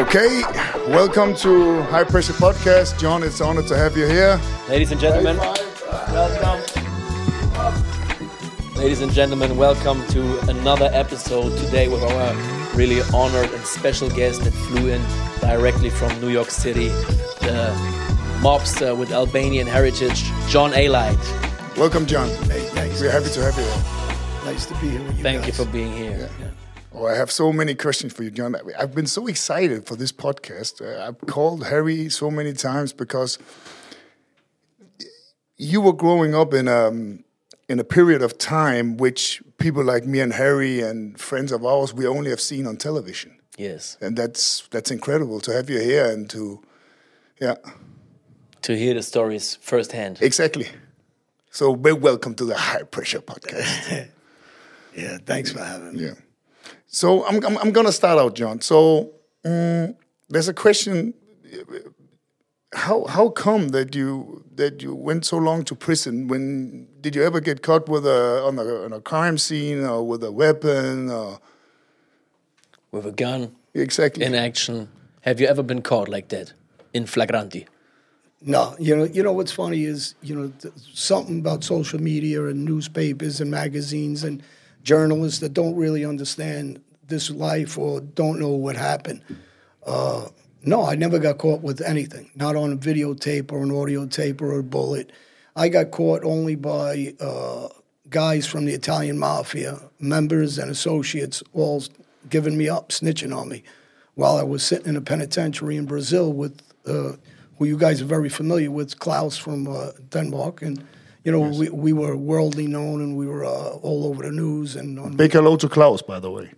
Okay, welcome to High Pressure Podcast. John, it's an honor to have you here. Ladies and gentlemen, welcome. Ladies and gentlemen, welcome to another episode today with our really honored and special guest that flew in directly from New York City, the mobster with Albanian heritage, John Alite. Welcome, John. Hey, thanks. We're happy to have you here. Nice to be here with you Thank you for being here. Yeah. Oh, I have so many questions for you, John. I've been so excited for this podcast. Uh, I've called Harry so many times because you were growing up in a in a period of time which people like me and Harry and friends of ours we only have seen on television, Yes. and that's that's incredible to have you here and to, yeah, To hear the stories firsthand. exactly. So, well, welcome to the High Pressure Podcast. Yeah, thanks for having me. Yeah. So I'm I'm, I'm gonna start out, John. So mm, there's a question: How how come that you that you went so long to prison? When did you ever get caught with a on a, on a crime scene or with a weapon? Or With a gun exactly. in action. Have you ever been caught like that? In flagranti? No, you know, you know what's funny is you know th- something about social media and newspapers and magazines and journalists that don't really understand this life or don't know what happened. Uh, no, I never got caught with anything, not on a videotape or an audio tape or a bullet. I got caught only by uh, guys from the Italian mafia, members and associates, all giving me up, snitching on me, while I was sitting in a penitentiary in Brazil with uh, who you guys are very familiar with, Klaus from uh, Denmark, and you know we, we were worldly known and we were uh, all over the news and on Big hello to Klaus, by the way.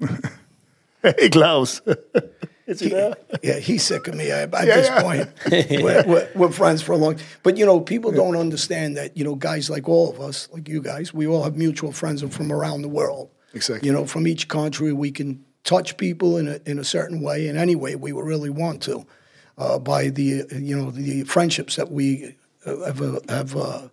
hey, Klaus. Is he there? yeah, he's sick of me at, at Yeah, this yeah. point. we're, we're, we're friends for a long But, you know, people don't understand that, you know, guys like all of us, like you guys, we all have mutual friends from around the world. Exactly. You know, from each country, we can touch people in a, in a certain way, in any way we really want to, uh, by the, you know, the friendships that we uh, have, uh, have uh,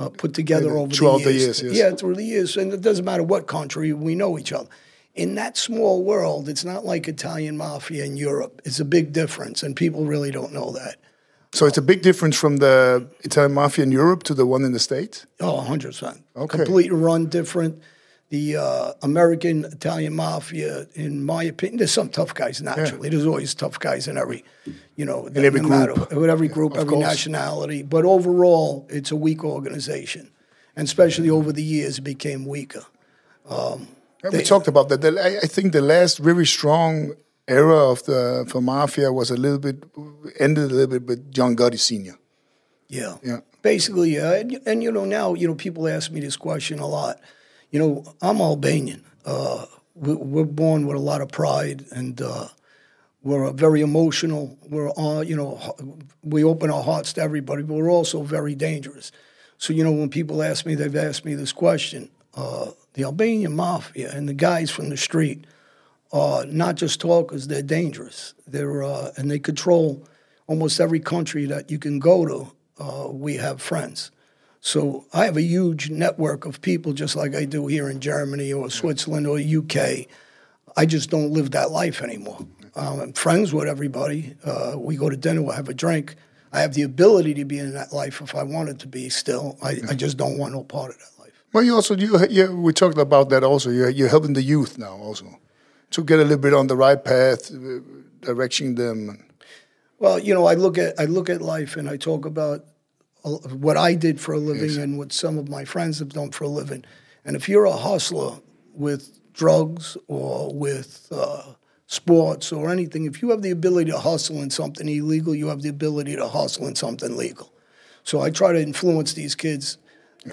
uh, put together over Throughout the the years. years, yes. Yeah, through the years. And it doesn't matter what country, we know each other. In that small world, it's not like Italian mafia in Europe. It's a big difference, and people really don't know that. So it's a big difference from the Italian mafia in Europe to the one in the States? Oh, 100%. Okay. Completely run different. The uh, American Italian mafia, in my opinion, there's some tough guys naturally. There's always tough guys in every, you know, in every group. with every group, Of every course. nationality. But overall, it's a weak organization, and especially over the years, it became weaker. Yeah, we talked about that. I, I think the last very strong era of the for mafia was a little bit ended a little bit with John Gotti Senior. Yeah. Yeah. Basically, yeah. And, and, you know, now, you know, people ask me this question a lot. You know, I'm Albanian. Uh, we, we're born with a lot of pride and uh, we're very emotional. We're, uh, you know, we open our hearts to everybody, but we're also very dangerous. So, you know, when people ask me, they've asked me this question uh, the Albanian mafia and the guys from the street are not just talkers, they're dangerous. They're, uh, and they control almost every country that you can go to. Uh, we have friends. So I have a huge network of people, just like I do here in Germany or Switzerland or UK. I just don't live that life anymore. Um, I'm friends with everybody. Uh, we go to dinner, we'll have a drink. I have the ability to be in that life if I wanted to be still. I, I just don't want no part of that life. Well, you also you, you we talked about that also. You're, you're helping the youth now also to get a little bit on the right path, uh, directing them. Well, you know, I look at I look at life and I talk about what I did for a living and what some of my friends have done for a living. And if you're a hustler with drugs or with uh, sports or anything, if you have the ability to hustle in something illegal, you have the ability to hustle in something legal. So I try to influence these kids.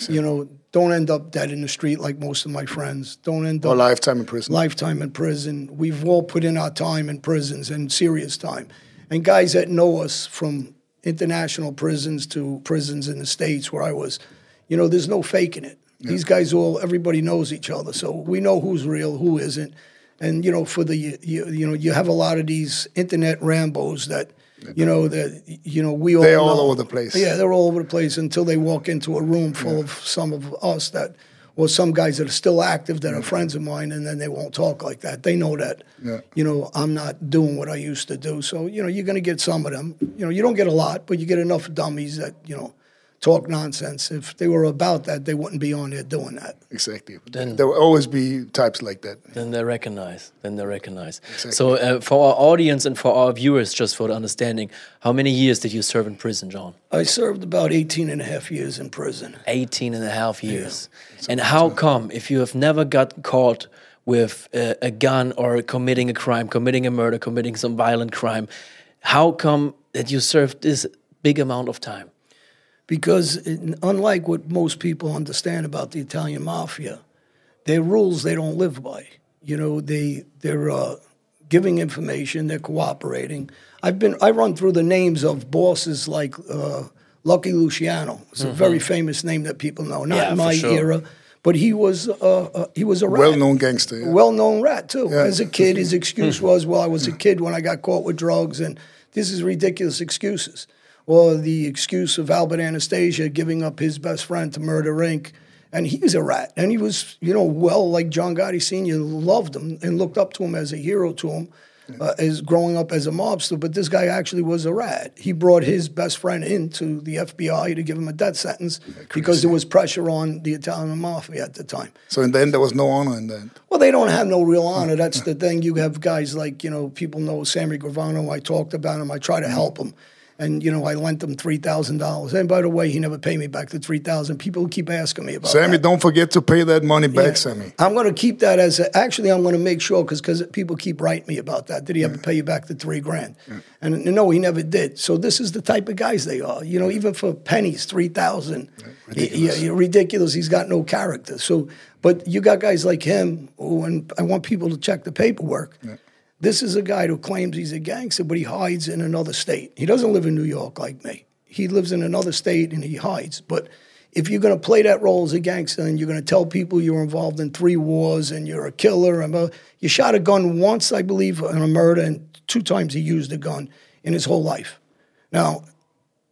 You know, don't end up dead in the street like most of my friends. Don't end Or up lifetime in prison. lifetime in prison. We've all put in our time in prisons and serious time. And guys that know us from international prisons to prisons in the States where I was, you know, there's no faking it. These guys all, everybody knows each other. So we know who's real, who isn't. And, you know, for the, you, you know, you have a lot of these internet Rambos that, you know, that, you know, we all They're all know. over the place. Yeah, they're all over the place until they walk into a room full of some of us that or some guys that are still active that are friends of mine, and then they won't talk like that. They know that, Yeah. you know, I'm not doing what I used to do. So, you know, you're going to get some of them. You know, you don't get a lot, but you get enough dummies that, you know, talk nonsense. If they were about that, they wouldn't be on there doing that. Exactly. Then- there will always be types like that. Then they recognize. Then they recognize. So uh, for our audience and for our viewers, just for the understanding, how many years did you serve in prison, John? I served about 18 and a half years in prison. 18 and a half years. And how come, if you have never got caught with a, a gun or committing a crime, committing a murder, committing some violent crime, how come that you served this big amount of time? Because it, unlike what most people understand about the Italian mafia, their rules they don't live by. You know, they they're uh, giving information, they're cooperating. I've been I run through the names of bosses like uh, Lucky Luciano. It's a very famous name that people know, not Yeah, in my sure. era, but he was uh, uh, he was a rat. Well-known gangster. yeah. Well-known rat too. Yeah. As a kid, his excuse was, "Well, I was a kid when I got caught with drugs," and this is ridiculous excuses. Or the excuse of Albert Anastasia giving up his best friend to murder Inc. And he's a rat, and he was, you know, well, like John Gotti Sr. loved him and looked up to him as a hero to him, uh, as growing up as a mobster. But this guy actually was a rat. He brought his best friend into the FBI to give him a death sentence because there was pressure on the Italian mafia at the time. So in the end, there was no honor in that. Well, they don't have no real honor. That's the thing. You have guys like, you know, people know Sammy Gravano. I talked about him. I try to help him. And, you know, I lent him $3,000. And by the way, he never paid me back the 3000 People keep asking me about Sammy, that. don't forget to pay that money back, Yeah. Sammy. I'm going to keep that as a, actually, I'm going to make sure because because people keep writing me about that. Did he ever pay you back the three grand? And no, he never did. So this is the type of guys they are. You know, even for pennies, 3000 ridiculous. Yeah, ridiculous. He's got no character. So, but you got guys like him, who, and I want people to check the paperwork. This is a guy who claims he's a gangster, but he hides in another state. He doesn't live in New York like me. He lives in another state and he hides. But if you're going to play that role as a gangster and you're going to tell people you're involved in three wars and you're a killer, and you shot a gun once, I believe, in a murder, and two times he used a gun in his whole life. Now,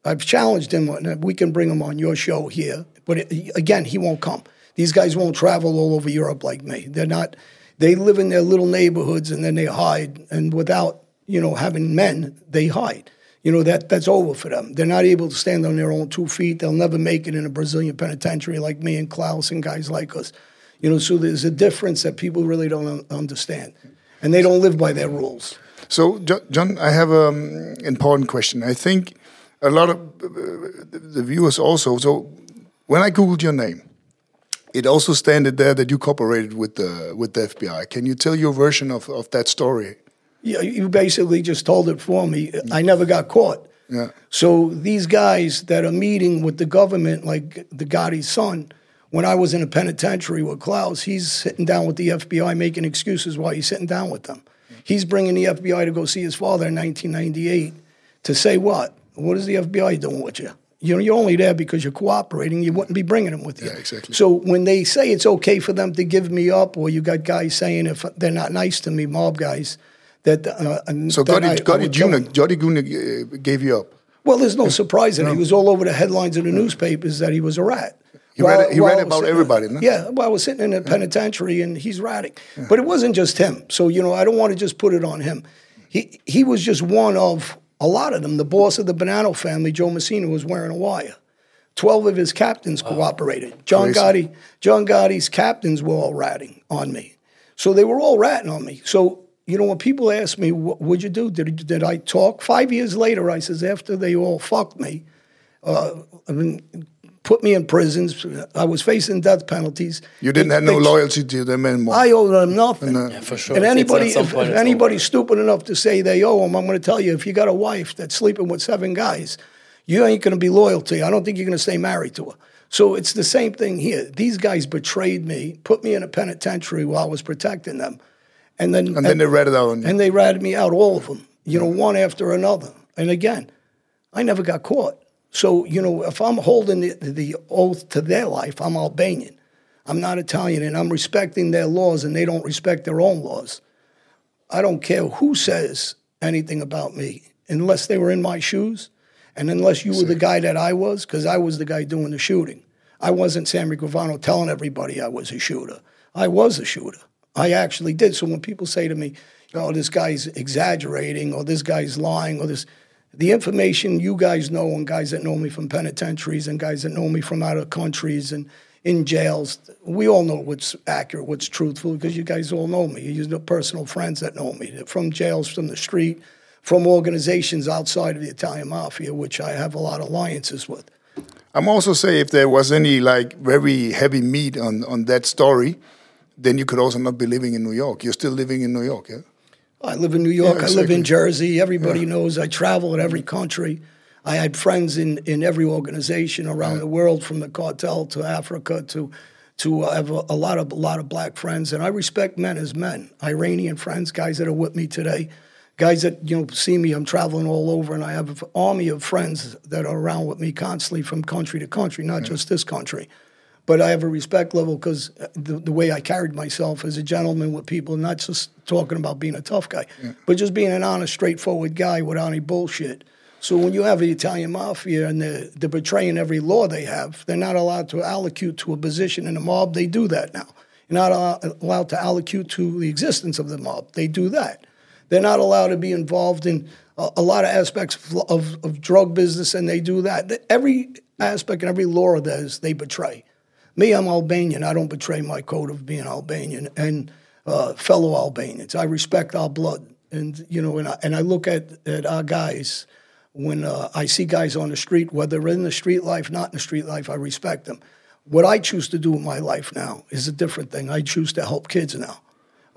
I've challenged him. We can bring him on your show here, but it, again, he won't come. These guys won't travel all over Europe like me. They're not. They live in their little neighborhoods and then they hide. And without you know having men, they hide. You know that that's over for them. They're not able to stand on their own two feet. They'll never make it in a Brazilian penitentiary like me and Klaus and guys like us. You know, so there's a difference that people really don't un- understand, and they don't live by their rules. So, John, I have an important question. I think a lot of uh, the viewers also. So, when I googled your name, it also stated there that you cooperated with the with the FBI. Can you tell your version of, of that story? Yeah, you basically just told it for me. I never got caught. Yeah. So these guys that are meeting with the government, like the Gotti's son, when I was in a penitentiary with Klaus, he's sitting down with the FBI making excuses why he's sitting down with them. He's bringing the FBI to go see his father in 1998 to say what? What is the FBI doing with you? You know, you're only there because you're cooperating. You wouldn't be bringing them with you. Yeah, exactly. So when they say it's okay for them to give me up, or you got guys saying if they're not nice to me, mob guys, that uh, So, Gotti, I Gotti Jr. them. Gotti Jr. uh, gave you up. Well, there's no surprise in it. He was all over the headlines in the newspapers that he was a rat. He read- he read about everybody, no? Yeah, well, I was sitting in a penitentiary and he's ratting. But it wasn't just him. So, you know, I don't want to just put it on him. He, he was just one of a lot of them. The boss of the Bonanno family, Joe Massino, was wearing a wire. Twelve of his captains cooperated. John Crazy. Gotti, John Gotti's captains were all ratting on me. So they were all ratting on me. So you know when people ask me, "What would you do? Did did I talk?" Five years later, I says after they all fucked me, uh, I mean, put me in prisons. I was facing death penalties. You didn't They- have no they- loyalty to them anymore. I owe them nothing. No. Yeah, for sure. And It's- it's anybody, if, if it's anybody's stupid enough to say they owe them, I'm going to tell you: if you got a wife that's sleeping with seven guys, you ain't going to be loyal to you. I don't think you're going to stay married to her. So it's the same thing here. These guys betrayed me, put me in a penitentiary while I was protecting them, and then and then they read it out on you. and they ratted me out, all of them, you know, one after another. And again, I never got caught. So, you know, if I'm holding the, the oath to their life, I'm Albanian. I'm not Italian, and I'm respecting their laws, and they don't respect their own laws. I don't care who says anything about me unless they were in my shoes and unless you were the guy that I was, because I was the guy doing the shooting. I wasn't Sammy Gravano telling everybody I was a shooter. I was a shooter. I actually did. So when people say to me, "Oh, this guy's exaggerating," or "This guy's lying," or this, the information you guys know, and guys that know me from penitentiaries, and guys that know me from out of countries, and in jails, we all know what's accurate, what's truthful, because you guys all know me. You know personal friends that know me from jails, from the street, from organizations outside of the Italian mafia, which I have a lot of alliances with. I'm also say if there was any like very heavy meat on on that story, then you could also not be living in New York. You're still living in New York, yeah. I live in New York. Yeah, I live in. Jersey. Everybody Yeah. knows I travel in every mm. country. I had friends in, in every organization around the world, from the cartel to Africa to to uh, I have a, a lot of a lot of black friends, and I respect men as men. Iranian friends, guys that are with me today, guys that you know see me. I'm traveling all over, and I have an army of friends that are around with me constantly from country to country, not just this country but I have a respect level because uh, the, the way I carried myself as a gentleman with people, not just talking about being a tough guy, but just being an honest, straightforward guy without any bullshit. So when you have the Italian mafia and they're, they're betraying every law they have, they're not allowed to allocate to a position in the mob. They do that now. You're not allowed to allocate to the existence of the mob. They do that. They're not allowed to be involved in a, a lot of aspects of, of, of drug business, and they do that. Every aspect and every law of theirs, they betray. Me, I'm Albanian. I don't betray my code of being Albanian and uh, fellow Albanians. I respect our blood, and you know, and I, and I look at, at our guys when uh, I see guys on the street, whether in the street life, not in the street life, I respect them. What I choose to do with my life now is a different thing. I choose to help kids now,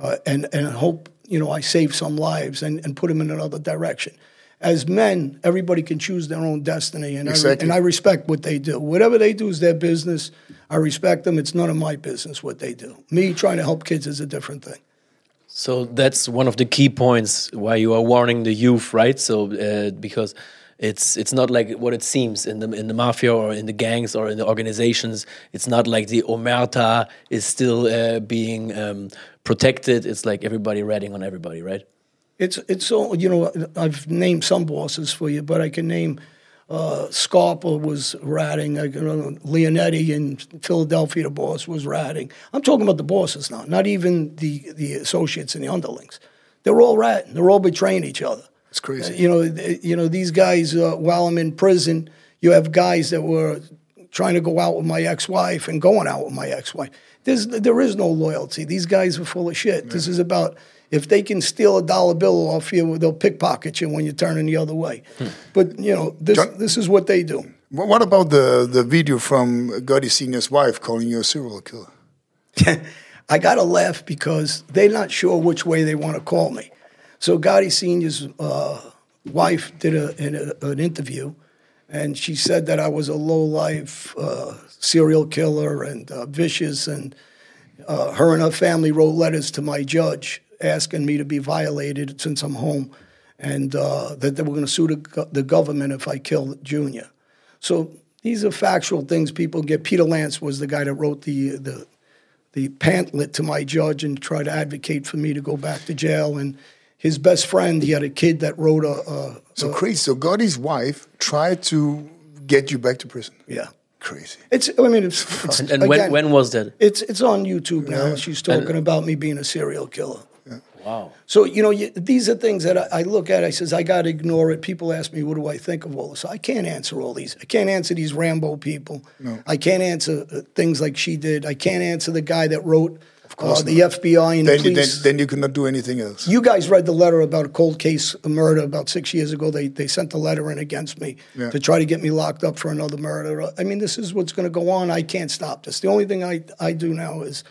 uh, and and hope you know I save some lives and, and put them in another direction. As men, everybody can choose their own destiny, and I, Exactly. and I respect what they do. Whatever they do is their business. I respect them. It's none of my business what they do. Me trying to help kids is a different thing. So that's one of the key points why you are warning the youth, right? So uh, because it's it's not like what it seems in the in the mafia or in the gangs or in the organizations. It's not like the omerta is still uh, being um, protected. It's like everybody ratting on everybody, right? It's it's so you know I've named some bosses for you, but I can name uh, Scarpa was ratting. I, can- uh, Leonetti in Philadelphia, the boss was ratting. I'm talking about the bosses now, not even the the associates and the underlings. They're all ratting. They're all betraying each other. It's crazy. Uh, you know, th- you know these guys. Uh, while I'm in prison, you have guys that were trying to go out with my ex-wife and going out with my ex-wife. There's there is no loyalty. These guys are full of shit. This is about if they can steal a dollar bill off you, they'll pickpocket you when you're turning the other way. But you know, this John- this is what they do. What about the, the video from Gotti Senior's wife calling you a serial killer? I got to laugh because they're not sure which way they want to call me. So Gotti Senior's uh, wife did a, an, a, an interview, and she said that I was a low life uh, serial killer and uh, vicious, and uh, her and her family wrote letters to my judge asking me to be violated since I'm home, and uh, that they were going to sue the, the government if I killed Junior. So these are factual things people get. Peter Lance was the guy that wrote the the the pamphlet to my judge and tried to advocate for me to go back to jail. And his best friend, he had a kid that wrote a, a So crazy. So Gotti's wife tried to get you back to prison. yeah. Crazy. It's I mean it's, it's And, and when again, when was that? it's it's on YouTube now. She's talking about me being a serial killer. Wow. So you know, you, these are things that I, I look at. I says I got to ignore it. People ask me, "What do I think of all this?" I can't answer all these. I can't answer these Rambo people. I can't answer uh, things like she did. I can't answer the guy that wrote of uh, the FBI and Then, the you, then, police. then you cannot do anything else. You guys read the letter about a cold case of murder about six years ago. They they sent the letter in against me Yeah. to try to get me locked up for another murder. I mean, this is what's going to go on. I can't stop this. The only thing I, I do now is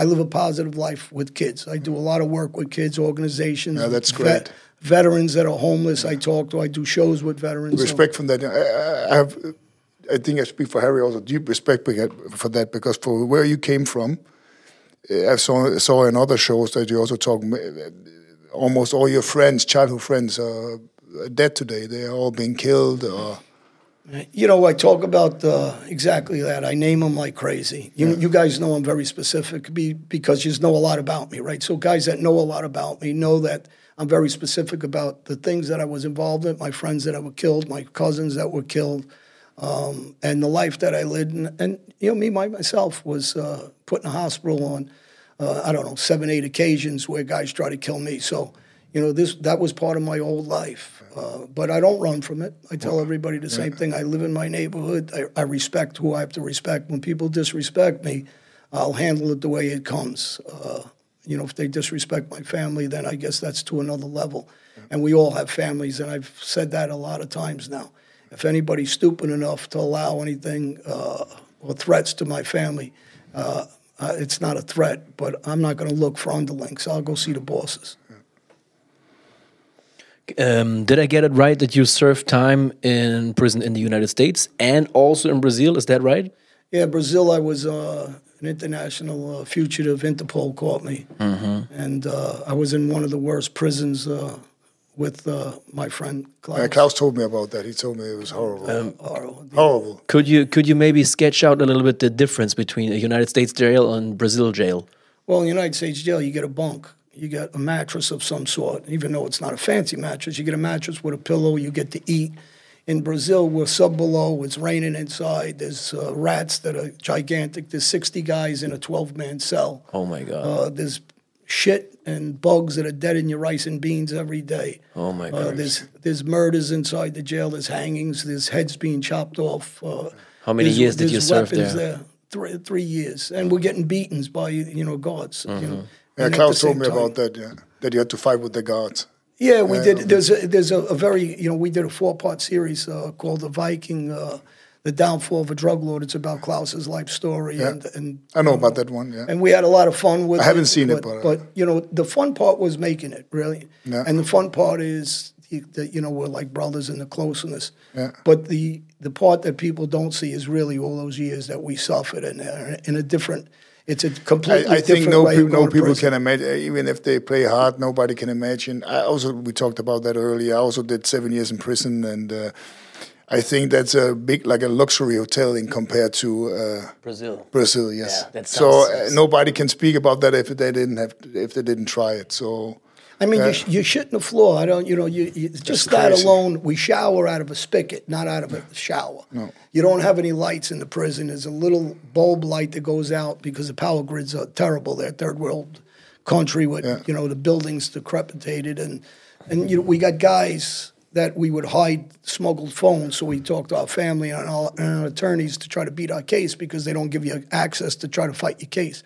I live a positive life with kids. I do a lot of work with kids, organizations. Yeah, that's vet- great. veterans that are homeless, I talk to. I do shows with veterans. So- respect from that. I, I- have, I think I speak for Harry also. Deep respect for that because for where you came from, uh, I saw saw in other shows that you also talk. uh, Almost all your friends, childhood friends, are dead today. They are all being killed. Or You know, I talk about uh, exactly that. I name them like crazy. You, you guys know I'm very specific be, because you know a lot about me, right? So guys that know a lot about me know that I'm very specific about the things that I was involved in, my friends that were killed, my cousins that were killed. um, and the life that I lived. And, and you know, me my, myself was uh, put in a hospital on uh, I don't know seven, eight occasions where guys tried to kill me. So you know, this that was part of my old life. Uh, but I don't run from it. I tell everybody the same thing. I live in my neighborhood. I, I, respect who I have to respect. When people disrespect me, I'll handle it the way it comes. Uh, you know, if they disrespect my family, then I guess that's to another level. And we all have families, and I've said that a lot of times now. If anybody's stupid enough to allow anything uh, or threats to my family, uh, uh, it's not a threat. But I'm not going to look for underlings. I'll go see the bosses. Um, did I get it right that you served time in prison in the United States and also in Brazil? Is that right? Yeah, Brazil. I was uh, an international uh, fugitive. Interpol caught me, mm -hmm. and uh, I was in one of the worst prisons uh, with uh, my friend Klaus. Yeah, Klaus told me about that. He told me it was horrible. Um, horrible. Horrible. Could you could you maybe sketch out a little bit the difference between a United States jail and Brazil jail? Well, in the United States jail, you get a bunk you get a mattress of some sort, even though it's not a fancy mattress. You get a mattress with a pillow, you get to eat. In Brazil, we're sub below, it's raining inside. There's uh, rats that are gigantic. There's 60 guys in a 12 man cell. Oh my God. Uh, there's shit and bugs that are dead in your rice and beans every day. Oh my God. Uh, there's, there's murders inside the jail, there's hangings, there's heads being chopped off. Uh, How many years did you serve there? there? Three, three years. And we're getting beatings by, you know, guards. Mm-hmm. You know yeah, Klaus told me time. about that. Yeah, that you had to fight with the guards. Yeah, we did. There's a, there's a, a, very you know we did a four part series uh, called the Viking, uh, the downfall of a drug lord. It's about Klaus's life story. Yeah. and, and I know about that one. Yeah, and we had a lot of fun with. I haven't it, seen but, it, but, uh, but you know the fun part was making it really. Yeah. and the fun part is that you know we're like brothers in the closeness. Yeah. But the the part that people don't see is really all those years that we suffered and uh, in a different it's a completely I, I think no, pe- no people prison. can imagine, even if they play hard, nobody can imagine. I also, we talked about that earlier. I also did seven years in prison, and uh, I think that's a big, like a luxury hotel in compared to uh, Brazil. Brazil, yes. Yeah, so uh, nobody can speak about that if they didn't have, if they didn't try it. So I mean, you, you shit in the floor. I don't, you know, you, you just that alone. We shower out of a spigot, not out of a shower. No. You don't have any lights in the prison. There's a little bulb light that goes out because the power grids are terrible. They're third world country with Yeah. you know the buildings decrepitated and and you know we got guys that we would hide smuggled phones so we talk to our family and our, and our attorneys to try to beat our case because they don't give you access to try to fight your case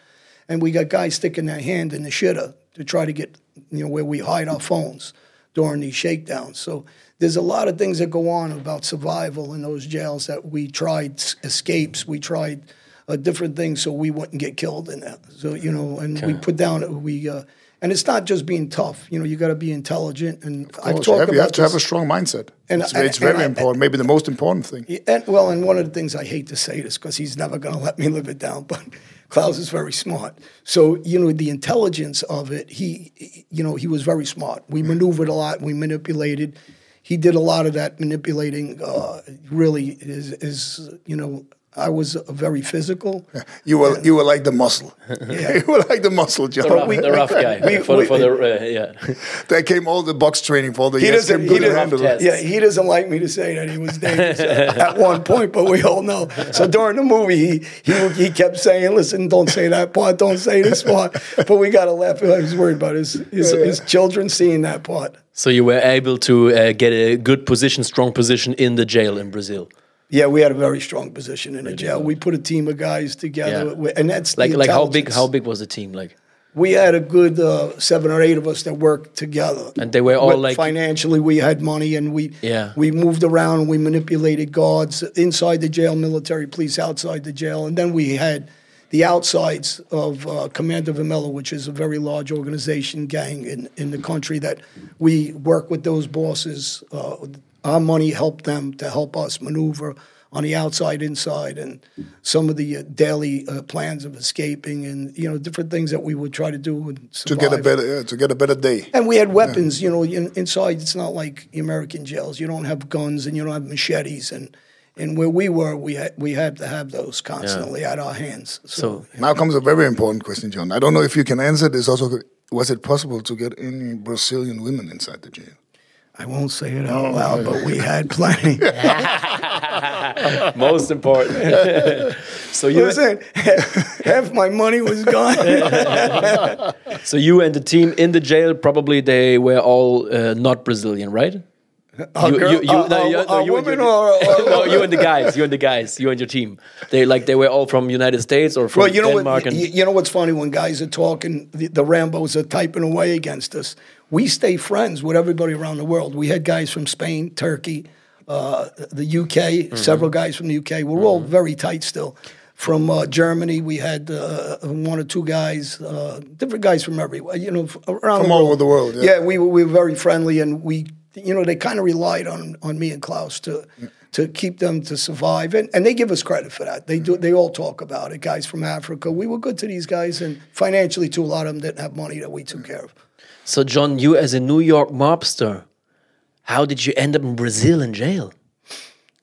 and we got guys sticking their hand in the shitter to try to get you know where we hide our phones during these shakedowns. So there's a lot of things that go on about survival in those jails that we tried escapes. We tried uh, different things so we wouldn't get killed in that. So you know and we put down we uh, and it's not just being tough you know you got to be intelligent and I've you talked have, you have to have a strong mindset. And- it's, it's very I- important, maybe the most important thing. And, well, and one of the things I hate to say this because he's never going to let me live it down, but Klaus is very smart. So you know the intelligence of it. He, he- you know, he was very smart. We maneuvered a lot. We manipulated. He did a lot of that manipulating. Uh, really, is is you know. I was very physical. You were you were like the muscle. Yeah. you were like the muscle, John. The rough, the rough guy. we- for, we- for the, uh, yeah. There came all the box training for the He yes, doesn't- he doesn't- handle it. test. Yeah, he doesn't like me to say that he was dangerous at one point, but we all know. So during the movie, he he he kept saying, "Listen, don't say that part, don't say this part." But we got to laugh. I was worried about his his, his children seeing that part. So you were able to uh, get a good position, strong position in the jail in Brazil. Yeah, we had a very strong position in the jail. We put a team of guys together, Yeah. and that's Like like how big how big was the team like? We had a good uh, seven or eight of us that worked together. And they were all But like- financially, we had money, and we Yeah. we moved around. We manipulated guards inside the jail, military police outside the jail, and then we had the outsides of uh, Comando Vermelho, which is a very large organization gang in in the country. That we work with those bosses. Uh, our money helped them to help us maneuver on the outside, inside, and some of the uh, daily uh, plans of escaping, and you know different things that we would try to do and To get a better uh, to get a better day. And we had weapons, you know. In, inside, it's not like the American jails. You don't have guns and you don't have machetes, and and where we were, we had we had to have those constantly at our hands. So Now comes a very important question, John. I don't know if you can answer this. Also, was it possible to get any Brazilian women inside the jail? I won't say it out loud, but we had plenty. Most important. so you, Listen, half my money was gone. so you and the team in the jail probably they were all uh, not Brazilian, right? A You- girl- you- you- a- no, a- no, you and woman your- or, or no, you and the guys, you and the guys, you and your team. They like they were all from United States or from Well, you know Denmark. what? and You, you know what's funny when guys are talking, the, the Rambo's are typing away against us. We stay friends with everybody around the world. We had guys from Spain, Turkey, uh, the UK, Mm-hmm. several guys from the UK. We're all very tight still. From uh, Germany, we had uh, one or two guys, uh, different guys from everywhere. You know, around From the all world. over the world, yeah. Yeah, we we were very friendly, and we, you know, they kind of relied on on me and Klaus to to keep them to survive, and, and they give us credit for that. They do. Mm-hmm. They all talk about it. Guys from Africa, we were good to these guys, and financially too. A lot of them didn't have money that we took mm. care of. so, John, you as a New York mobster, how did you end up in Brazil in jail?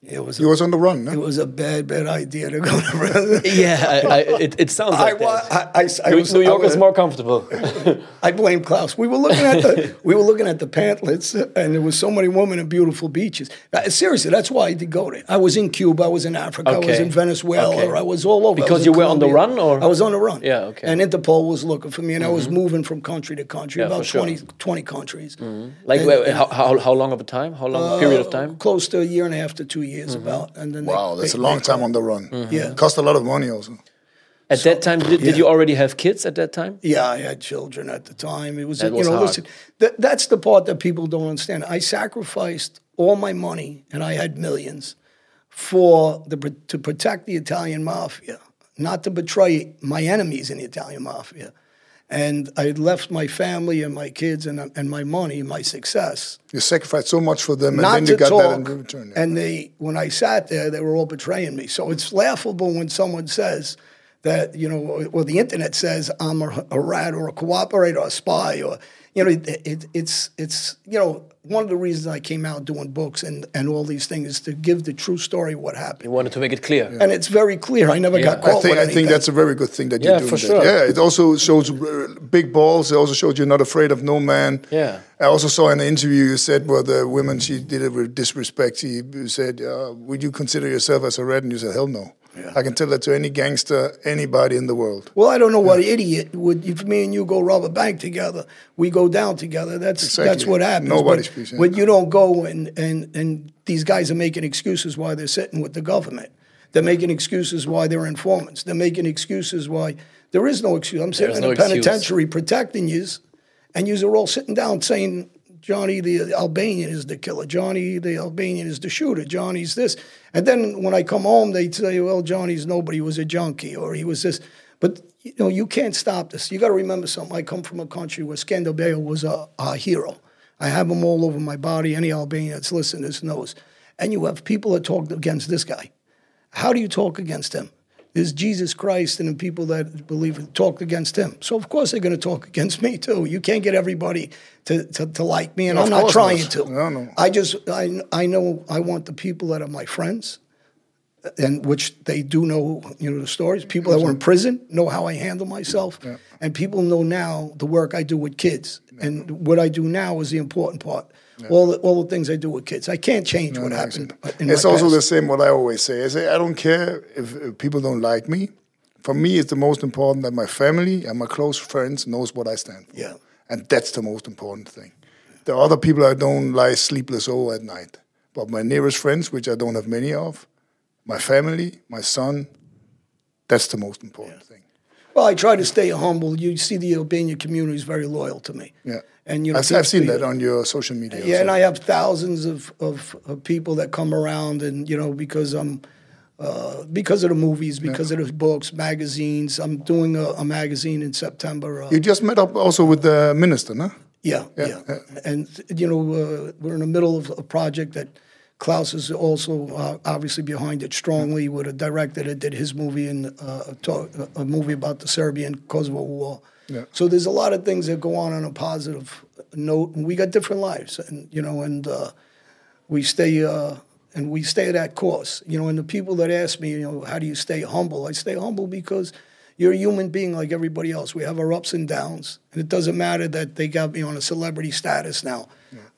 It was He was on the run. it was a bad bad idea to go to Brazil. Yeah, I, I, it, it sounds I, like wa- that. I, I, I New, was, New I York was- is more comfortable. I blame Klaus. We were looking at the we were looking at the pamphlets, and there was so many women and beautiful beaches. Uh, seriously, that's why I did go there. I was in Cuba, I was in Africa, I was in Venezuela, Okay. I was all over. Because you in were on the run, or- I was on the run. Yeah, okay. Mm-hmm. And Interpol was looking for me, and I was moving from country to country, Yeah, about for sure. 20, 20 countries. like, And- wait, how, how, how long of a time? How long a period of Uh, time? Close to a year and a half to two years, Mm-hmm. about. And then they- Wow, that's they- a long they- time on the run. Yeah. it Cost a lot of money also. At that time, did, did you already have kids at that time? Yeah, I had children at the time. It was, That you was know, hard. listen, that, that's the part that people don't understand. I sacrificed all my money, and I had millions, for the to protect the Italian mafia, not to betray my enemies in the Italian mafia. And I had left my family and my kids and, and my money my success You sacrificed so much for them, and then you got talk. that in return. yeah. And they, when I sat there, they were all betraying me. So it's laughable when someone says that, you know, or the internet says I'm a, a rat or a cooperator or a spy or, you know, it, it, it's, it's, you know, one of the reasons I came out doing books and, and all these things is to give the true story of what happened. You wanted to make it clear. And it's very clear. I never got I caught think with I think that's a very good thing that you're Yeah, doing. for that. sure. Yeah, it also shows uh, big balls. It also shows you're not afraid of no man. Yeah. I also saw in the interview you said where the women she did it with disrespect. She said, uh, "Would you consider yourself as a red?" And you said, "Hell no." I can tell that to any gangster, anybody in the world. Well, I don't know what idiot would if me and you go rob a bank together, we go down together. That's Exactly. that's what happens. Nobody but, speaks. But you don't go and, and and these guys are making excuses why they're sitting with the government. They're making excuses why they're informants. They're making excuses why there is no excuse. I'm sitting There's in no a excuse. penitentiary protecting yous, and yous are all sitting down saying Johnny the Albanian is the killer. Johnny the Albanian is the shooter. Johnny's this. And then when I come home, they say, well, Johnny's nobody. Was a junkie or he was this. But you know, you can't stop this. You got to remember something. I come from a country where Skanderbeg was a, a hero. I have them all over my body. Any Albanian that's listening to this knows. And you have people that talk against this guy. How do you talk against him? There's Jesus Christ and the people that believe talk against him. So of course they're going to talk against me too. You can't get everybody to, to, to like me, and Of I'm not trying not. to. No, no. I just I I know I want the people that are my friends, and which they do know you know the stories. People that were in prison know how I handle myself, and people know now the work I do with kids. And what I do now is the important part. All the, all the things I do with kids. I can't change what No, happened. in It's also past. the same what I always say. I say I don't care if, if people don't like me. For me, it's the most important that my family and my close friends knows what I stand for. Yeah. And that's the most important thing. There are other people I don't lie sleepless over at night. But my nearest friends, which I don't have many of, my family, my son, that's the most important thing. Well, I try to stay humble. You see, the Albanian community is very loyal to me. Yeah. And you know, I've, I've seen that on your social media. Yeah, also. and I have thousands of, of, of people that come around, and you know, because I'm uh, because of the movies, because of the books, magazines. I'm doing a, a magazine in September. Uh, you just met up also with the minister, no? yeah, yeah, and you know, uh, we're in the middle of a project that Klaus is also uh, obviously behind it strongly Would have directed it. did his movie and uh, a, movie about the Serbian Kosovo War. Yeah. So there's a lot of things that go on on a positive note, and we got different lives, and you know, and uh, we stay uh, and we stay that course. You know, and the people that ask me, you know, how do you stay humble? I stay humble because, you're a human being like everybody else. We have our ups and downs, and it doesn't matter that they got me on a celebrity status now.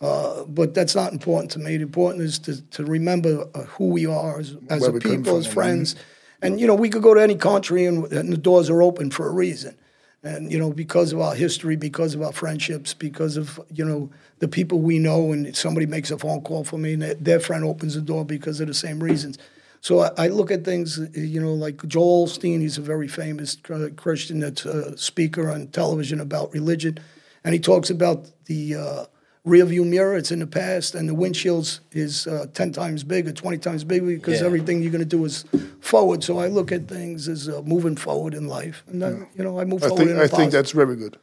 Uh, but that's not important to me. The important is to, to remember uh, who we are as, as a people, as friends. And, you know, we could go to any country and, and the doors are open for a reason. And, you know, because of our history, because of our friendships, because of, you know, the people we know, and somebody makes a phone call for me and their- their friend opens the door because of the same reasons. So I, I look at things, you know, like Joel Osteen, he's a very famous uh, Christian that's a speaker on television about religion. And he talks about the uh, rear view mirror, it's in the past, and the windshields is uh, 10 times bigger, 20 times bigger because Yeah. everything you're going to do is forward. So I look at things as uh, moving forward in life. And, then, you know, I move I forward think I think that's very good.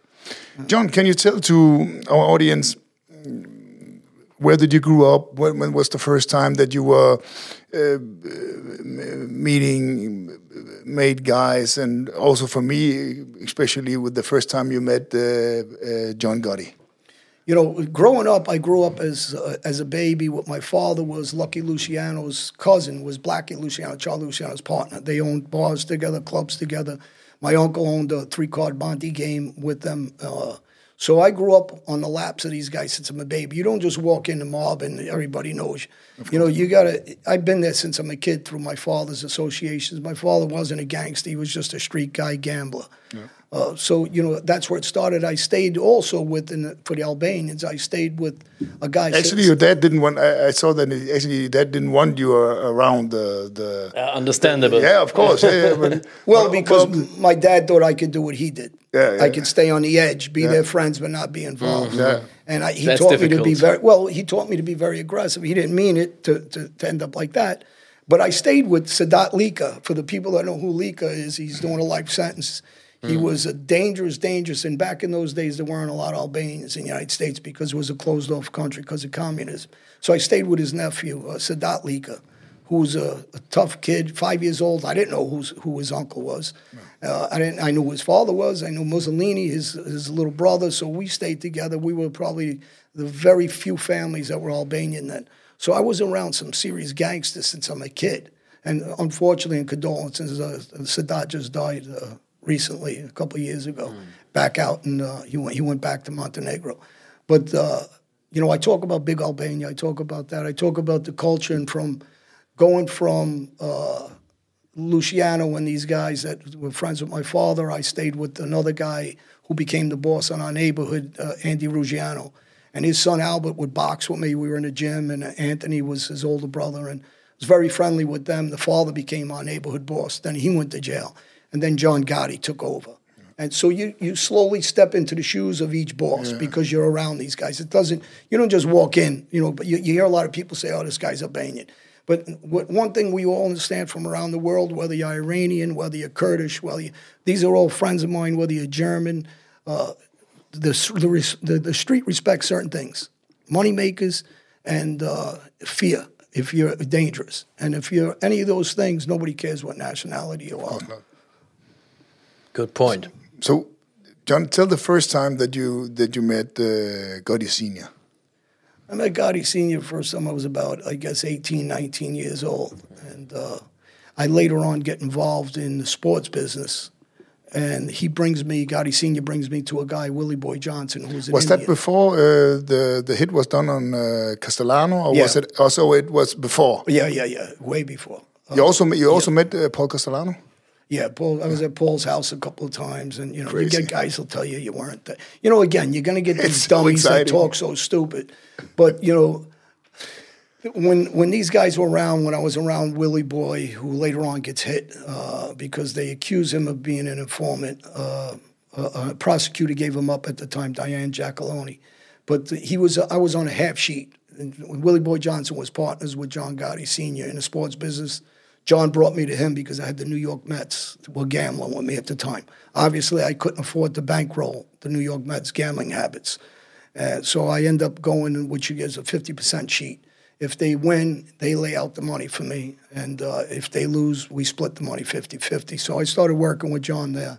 John, can you tell to our audience where did you grow up? When, when was the first time that you were uh, meeting made guys, and also for me, especially with the first time you met uh, uh, John Gotti? you know, growing up, I grew up as uh, as a baby. What my father was Lucky Luciano's cousin was Blackie Luciano, Charlie Luciano's partner. They owned bars together, clubs together. My uncle owned a three card Monte game with them. So I grew up on the laps of these guys since I'm a baby. You don't just walk in the mob and everybody knows you. You know, you gotta. I've been there since I'm a kid through my father's associations. My father wasn't a gangster; he was just a street guy gambler. Uh, so you know that's where it started. I stayed also with in the, for the Albanians. I stayed with a guy. Actually, your dad didn't want. I, I saw that. it- Actually, your dad didn't want you uh, around the the. Uh, understandable. Yeah, of course. Yeah, yeah, but- well, but- because but- my dad thought I could do what he did. Yeah, yeah, I could stay on the edge, be Yeah. their friends, but not be involved. Yeah. And I, he That's taught me to be very well. He taught me to be very aggressive. He didn't mean it to, to, to end up like that. But I stayed with Sadat Lika. For the people that know who Lika is, he's doing a life sentence. He Mm. was a dangerous, dangerous. And back in those days, there weren't a lot of Albanians in the United States because it was a closed off country because of communism. So I stayed with his nephew, uh, Sadat Lika, who was a, a tough kid, five years old. I didn't know who's, who his uncle was. Uh, I didn't. I knew who his father was. I knew Mussolini, his his little brother. So we stayed together. We were probably the very few families that were Albanian then. So I was around some serious gangsters since I'm a kid. And unfortunately, in condolences, uh, Sadat just died uh, recently, a couple of years ago, back out, and uh, he went he went back to Montenegro. But uh, you know, I talk about Big Albania. I talk about that. I talk about the culture and from going from uh, Luciano and these guys that were friends with my father. I stayed with another guy who became the boss in our neighborhood, uh, Andy Ruggiano. And his son Albert would box with me. We were in the gym, and Anthony was his older brother, and was very friendly with them. The father became our neighborhood boss. Then he went to jail, and then John Gotti took over. And so you, you slowly step into the shoes of each boss because you're around these guys. It doesn't you don't just walk in, you know. But you, you hear a lot of people say, "Oh, this guy's a Albanian." But what, one thing we all understand from around the world, whether you're Iranian, whether you're Kurdish, whether you, these are all friends of mine, whether you're German, uh, the, the, the, the street respects certain things money makers and uh, fear if you're dangerous. And if you're any of those things, nobody cares what nationality you are. Good point. So, John, tell the first time that you that you met uh, Gotti Senior. I met Gotti Sr. first time I was about, I guess, 18, 19 years old. And uh, I later on get involved in the sports business. And he brings me, Gotti Sr. brings me to a guy, Willie Boy Johnson, who was an Was that Indian. before uh, the the hit was done on uh, Castellano, or was Yeah. it also it was before? Yeah, yeah, yeah, way before. Uh, You also met- you also met uh, Paul Castellano. Yeah, Paul. I was at Paul's house a couple of times, and you know, you get guys who'll tell you you weren't. There. You know, again, you're going to get these so dummies that talk so stupid, but you know, when when these guys were around, when I was around Willie Boy, who later on gets hit uh, because they accuse him of being an informant. Uh, a, a prosecutor gave him up at the time, Diane Giacalone, but he was. I was on a half sheet. And Willie Boy Johnson was partners with John Gotti Sr. in the sports business. John brought me to him because I had the New York Mets were gambling with me at the time. Obviously, I couldn't afford to bankroll the New York Mets gambling habits. Uh, so I end up going, which is a 50% sheet. If they win, they lay out the money for me. And uh, if they lose, we split the money 50 50. So I started working with John there.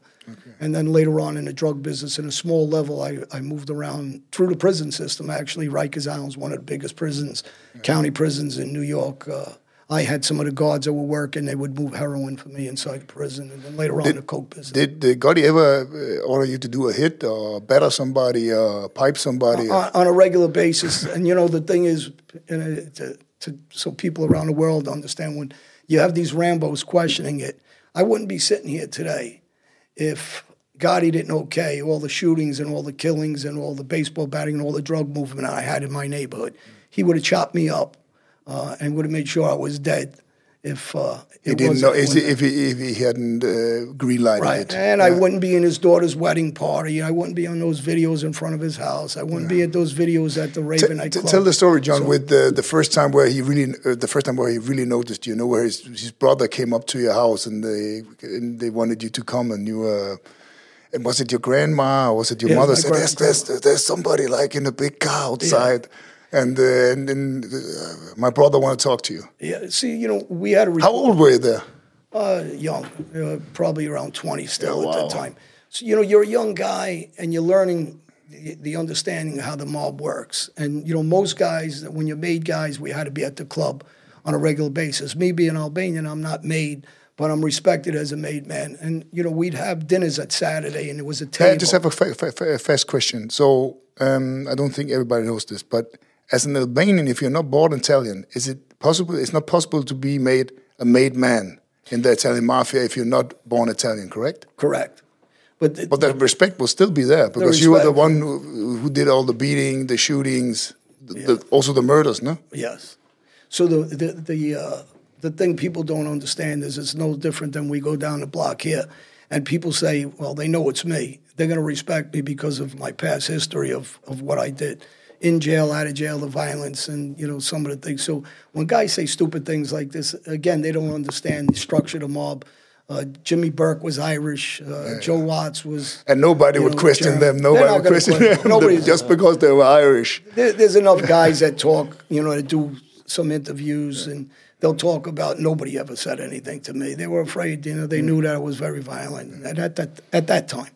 And then later on in the drug business, in a small level, I, I moved around through the prison system. Actually, Rikers Island is one of the biggest prisons, county prisons in New York. Uh, I had some of the guards that were working. They would move heroin for me inside the prison, and then later on the coke business. Did, did Gotti ever uh, order you to do a hit or batter somebody, uh, pipe somebody? on, on a regular basis. And you know, the thing is, and uh, to, to, so people around the world understand when you have these Rambos questioning it, I wouldn't be sitting here today if Gotti didn't okay all the shootings and all the killings and all the baseball batting and all the drug movement I had in my neighborhood. He would have chopped me up uh, and would have made sure I was dead if uh, he it didn't know is it- if he, if he hadn't uh, green lighted Right, it. and I wouldn't be in his daughter's wedding party. I wouldn't be on those videos in front of his house. I wouldn't be at those videos at the Raven t- nightclub. tell the story, John, So- with the, the first time where he really, uh, the first time where he really noticed you. Know where his his brother came up to your house and they and they wanted you to come and you. Uh, and was it your grandma or was it your Yeah, mother? Said there's, there's there's somebody like in a big car outside, and uh, and then uh, my brother want to talk to you. Yeah, see, you know, we had a How old were you there? uh, young, uh, probably around 20 still Yeah, at wow. the time. So, you know, you're a young guy and you're learning the, the understanding of how the mob works. And, you know, most guys, when you're made guys, we had to be at the club on a regular basis. Me being Albanian, I'm not made, but I'm respected as a made man. And, you know, we'd have dinners at Saturday and it was a table. I just have a fa- fa- fa- fast question. So um, I don't think everybody knows this, but as an Albanian, if you're not born Italian, is it possible? It's not possible to be made a made man in the Italian mafia if you're not born Italian, correct? Correct. But, the, But the respect will still be there because you were the one who, who did all the beating, the shootings, the, the, also the murders, no? Yes. So the the the uh, the thing people don't understand is it's no different than we go down the block here, and people say, well, they know it's me. They're going to respect me because of my past history of of what I did, in jail, out of jail, the violence, and you know some of the things. So when guys say stupid things like this, again, they don't understand the structure of the mob. Uh, Jimmy Burke was Irish. Uh, Joe Watts was. And nobody would know, question German. them. Nobody would question them nobody's- just because they were Irish. there, there's enough guys that talk, you know, that do some interviews and they'll talk about nobody ever said anything to me. They were afraid, you know, they knew that I was very violent and at that at that time.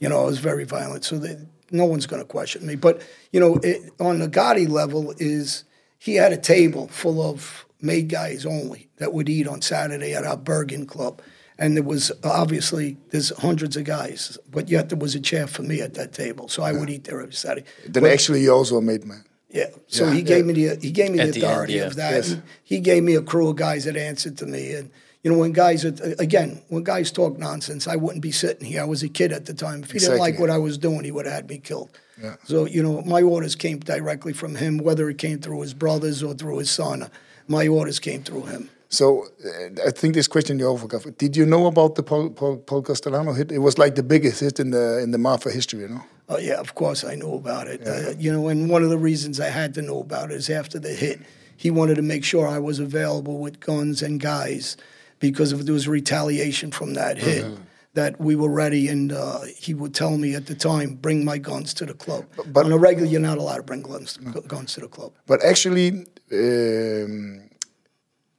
You know, I was very violent, so they, no one's going to question me. But you know, it, on the Gotti level, is he had a table full of made guys only that would eat on Saturday at our Bergin Club. And there was obviously there's hundreds of guys, but yet there was a chair for me at that table, so I would eat there every Saturday. Then But- actually, you're also a made man. yeah. So Yeah. he gave me the he gave me At the the end, authority yeah. of that. Yes. And He gave me a crew of guys that answered to me. And you know, when guys again, when guys talk nonsense, I wouldn't be sitting here. I was a kid at the time. If he didn't like what I was doing, he would have had me killed. Yeah. So you know, my orders came directly from him, whether it came through his brothers or through his son. My orders came through him. So uh, I think this question you overgot. Did you know about the Paul, Paul, Paul Castellano hit? It was like the biggest hit in the in the mafia history, you know. Oh yeah, of course I knew about it. Uh, you know, and one of the reasons I had to know about it is after the hit, he wanted to make sure I was available with guns and guys because if there was retaliation from that hit, that we were ready. And uh, he would tell me at the time, bring my guns to the club. but- on a regular, you're not allowed to bring guns guns to the club. But actually, um,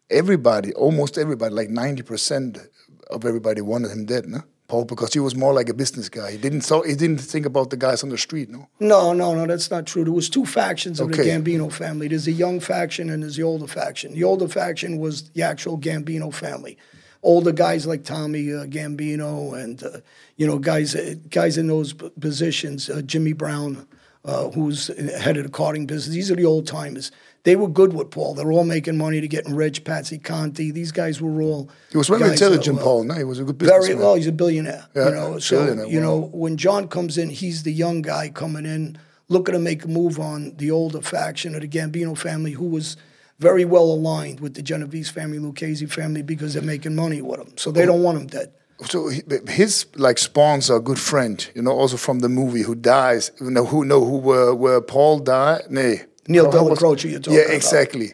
everybody, almost everybody, like ninety percent of everybody wanted him dead, no? Paul, because he was more like a business guy. He didn't so he didn't think about the guys on the street, no. No, no, no, that's not true. There was two factions of Okay. the Gambino family. There's the young faction and there's the older faction. The older faction was the actual Gambino family. Older guys like Tommy uh, Gambino and uh, you know guys uh, guys in those positions. Uh, Jimmy Brown, uh, who's head of the carting business. These are the old timers. They were good with Paul. They're all making money to getting rich. Patsy Conte. These guys were all. He was very that intelligent, were- Paul. No, he was a good business. very well. He's a billionaire. Yeah, you know, so billionaire, you wow. know when John comes in, he's the young guy coming in, looking to make a move on the older faction of the Gambino family, who was very well aligned with the Genovese family, Lucchese family, because they're making money with him. So they don't want him dead. So his like spawns are a good friend, you know, also from the movie who dies. You know who know who where, where Paul died? Nay, Neil How- how was- Dellacroce you're talking Yeah, about. exactly.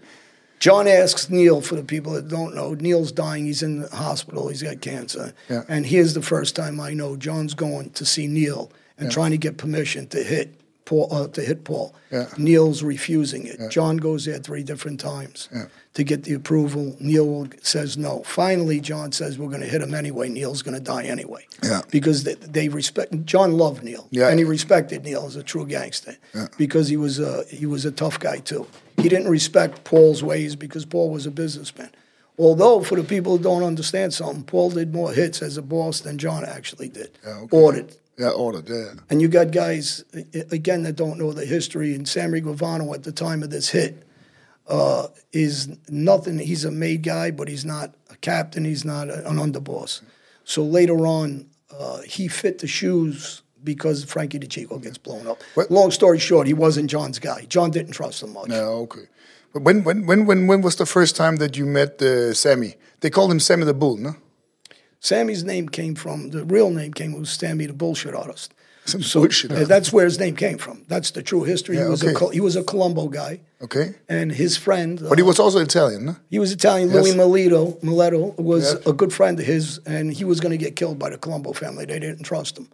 John asks Neil, for the people that don't know, Neil's dying. He's in the hospital. He's got cancer. Yeah. And here's the first time I know John's going to see Neil and trying to get permission to hit Paul. Uh, to hit Paul. Yeah. Neil's refusing it. John goes there three different times Yeah. to get the approval. Neil says no. Finally, John says we're going to hit him anyway. Neil's going to die anyway. Yeah. Because they, they respect. John loved Neil. Yeah. And he respected Neil as a true gangster Yeah. because he was a he was a tough guy too. He didn't respect Paul's ways because Paul was a businessman. Although, for the people who don't understand something, Paul did more hits as a boss than John actually did. Yeah, okay. Ordered. Yeah, ordered. Yeah. And you got guys again that don't know the history. And Sammy Gravano at the time of this hit uh, is nothing. He's a made guy, but he's not a captain. He's not a, an underboss. So later on, uh, he fit the shoes because Frankie DeCicco gets blown up. What- Long story short, he wasn't John's guy. John didn't trust him much. Yeah. Okay. But when when when when when was the first time that you met uh, Sammy? They called him Sammy the Bull, no? Sammy's name came from the real name came was Sammy the bullshit artist. Some bullshit. Uh, that's where his name came from. That's the true history. Yeah, he was okay. a he was a Colombo guy, Okay. and his friend. But he was also Italian, no? He was Italian. Yes. Louis Milito, Milito was Yeah. a good friend of his, and he was going to get killed by the Colombo family. They didn't trust him.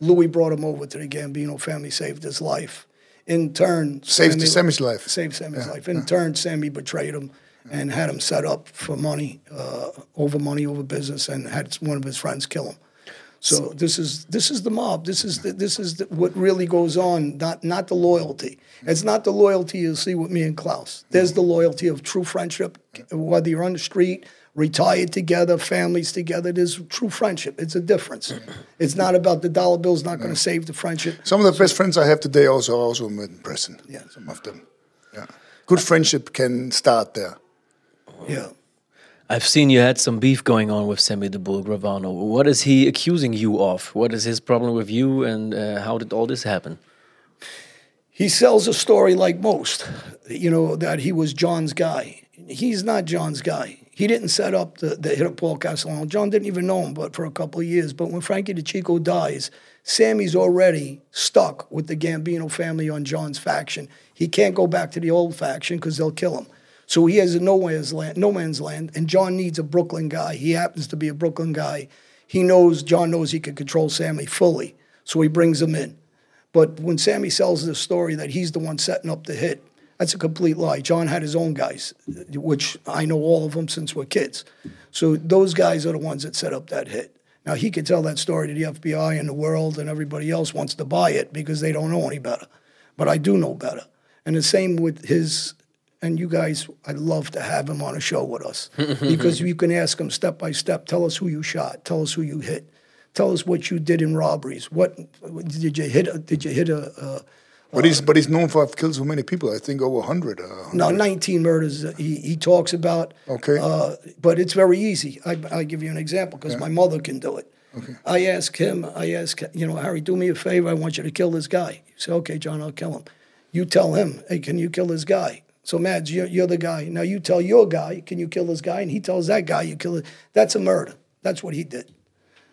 Louis brought him over to the Gambino family, saved his life. In turn, Saved Sammy's life. Saved Sammy's life. In turn, Sammy betrayed him and had him set up for money, uh, over money, over business, and had one of his friends kill him. So this is this is the mob. This is the, this is the, what really goes on. Not not the loyalty. It's not the loyalty you see with me and Klaus. There's the loyalty of true friendship. Whether you're on the street, retired together, families together. There's true friendship. It's a difference. It's not about the dollar bill's not going to save the friendship. Some of the best friends I have today also also met in prison. Yeah. Some of them. Yeah. Good friendship can start there. Yeah. I've seen you had some beef going on with Sammy the Bull Gravano. What is he accusing you of? What is his problem with you, and uh, how did all this happen? he sells a story like most, you know, that he was John's guy. He's not John's guy. He didn't set up the, the hit of Paul Castellano. John didn't even know him but for a couple of years. But when Frankie DeCicco dies, Sammy's already stuck with the Gambino family on John's faction. He can't go back to the old faction because they'll kill him. So he has no man's land, no man's land, and John needs a Brooklyn guy. He happens to be a Brooklyn guy. He knows John knows he can control Sammy fully, so he brings him in. But when Sammy sells the story that he's the one setting up the hit, that's a complete lie. John had his own guys, which I know all of them since we're kids. So those guys are the ones that set up that hit. Now he could tell that story to the FBI and the world, and everybody else wants to buy it because they don't know any better. But I do know better. And the same with his. And you guys, I'd love to have him on a show with us because you can ask him step by step. Tell us who you shot. Tell us who you hit. Tell us what you did in robberies. What did you hit? A, did you hit a, a But he's but he's known for have killed so many people. I think over hundred. Uh, No, 19 murders uh, he, he talks about. Okay. Uh, but it's very easy. I, I'll give you an example because my mother can do it. Okay. I ask him, I ask, you know, Harry, do me a favor. I want you to kill this guy. You say, okay, John, I'll kill him. You tell him, hey, can you kill this guy? So, Mads, you're, you're the guy. Now you tell your guy, can you kill this guy? And he tells that guy, you kill it. That's a murder. That's what he did.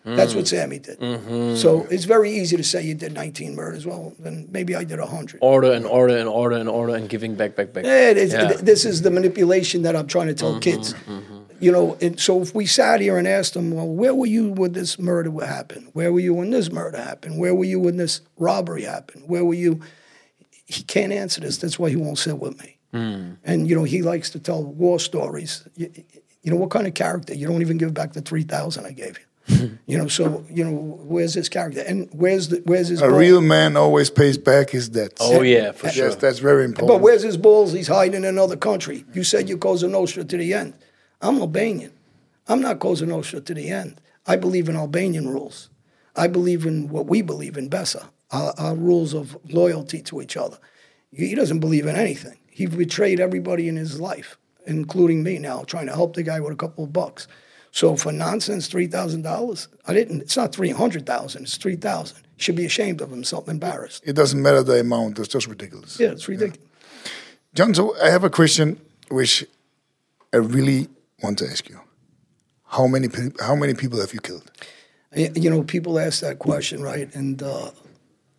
That's what mm. Sammy did. Mm-hmm. So it's very easy to say you did 19 murders. Well, then maybe I did 100. Order and order and order and order and giving back, back, back. Yeah, it is, Yeah. this is the manipulation that I'm trying to tell mm-hmm, kids. Mm-hmm. You know, and so if we sat here and asked them, well, where were you when this murder happened? Where were you when this murder happened? Where were you when this robbery happened? Where were you? He can't answer this. That's why he won't sit with me. Mm. And you know, he likes to tell war stories. You, you know, what kind of character? You don't even give back the three thousand I gave you. you know, so you know, where's his character? And where's the where's his a ball? real man always pays back his debts. Oh yeah, for sure. Yes, that's very important. But where's his balls? He's hiding in another country. You said you're Cosa Nostra to the end. I'm Albanian. I'm not Cosa Nostra to the end. I believe in Albanian rules. I believe in what we believe in Besa, our, our rules of loyalty to each other. He doesn't believe in anything. He betrayed everybody in his life, including me now, trying to help the guy with a couple of bucks. So for nonsense, three thousand dollars. I didn't. It's not three hundred thousand. It's three thousand. Should be ashamed of himself, embarrassed. it doesn't matter the amount; it's just ridiculous. Yeah, it's ridiculous. John, so I have a question which I really want to ask you. How many how many people have you killed? You know, people ask that question, right? And uh,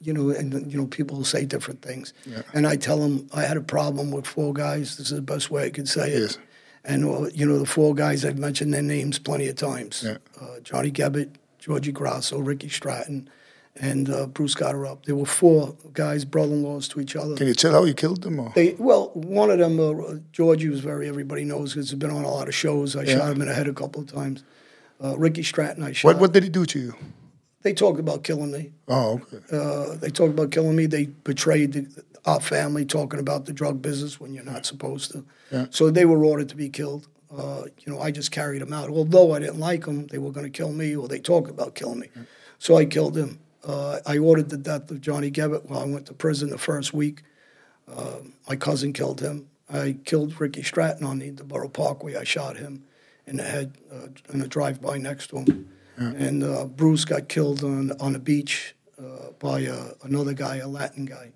you know, and you know, people say different things. And I tell them I had a problem with four guys. This is the best way I could say it. Yes. And uh, you know, the four guys I've mentioned their names plenty of times: Yeah. uh, Johnny Gebert, Georgie Grosso, Ricky Stratton, and uh, Bruce Gotterup. There were four guys, brother-in-laws to each other. Can you tell how you killed them? Or? They well, one of them, uh, Georgie, was very everybody knows because he's been on a lot of shows. I Yeah. shot him in the head a couple of times. Uh, Ricky Stratton, I shot. What what did he do to you? They talked about killing me. Oh, okay. Uh, they talked about killing me. They betrayed the, our family, talking about the drug business when you're not supposed to. Yeah. So they were ordered to be killed. Uh, you know, I just carried them out. Although I didn't like them, they were going to kill me, or they talked about killing me. So I killed him. Uh, I ordered the death of Johnny Gebert while I went to prison the first week. Uh, my cousin killed him. I killed Ricky Stratton on the Borough Parkway. I shot him in the head uh, in a drive-by next to him. And uh, Bruce got killed on on the beach uh, by uh, another guy, a Latin guy,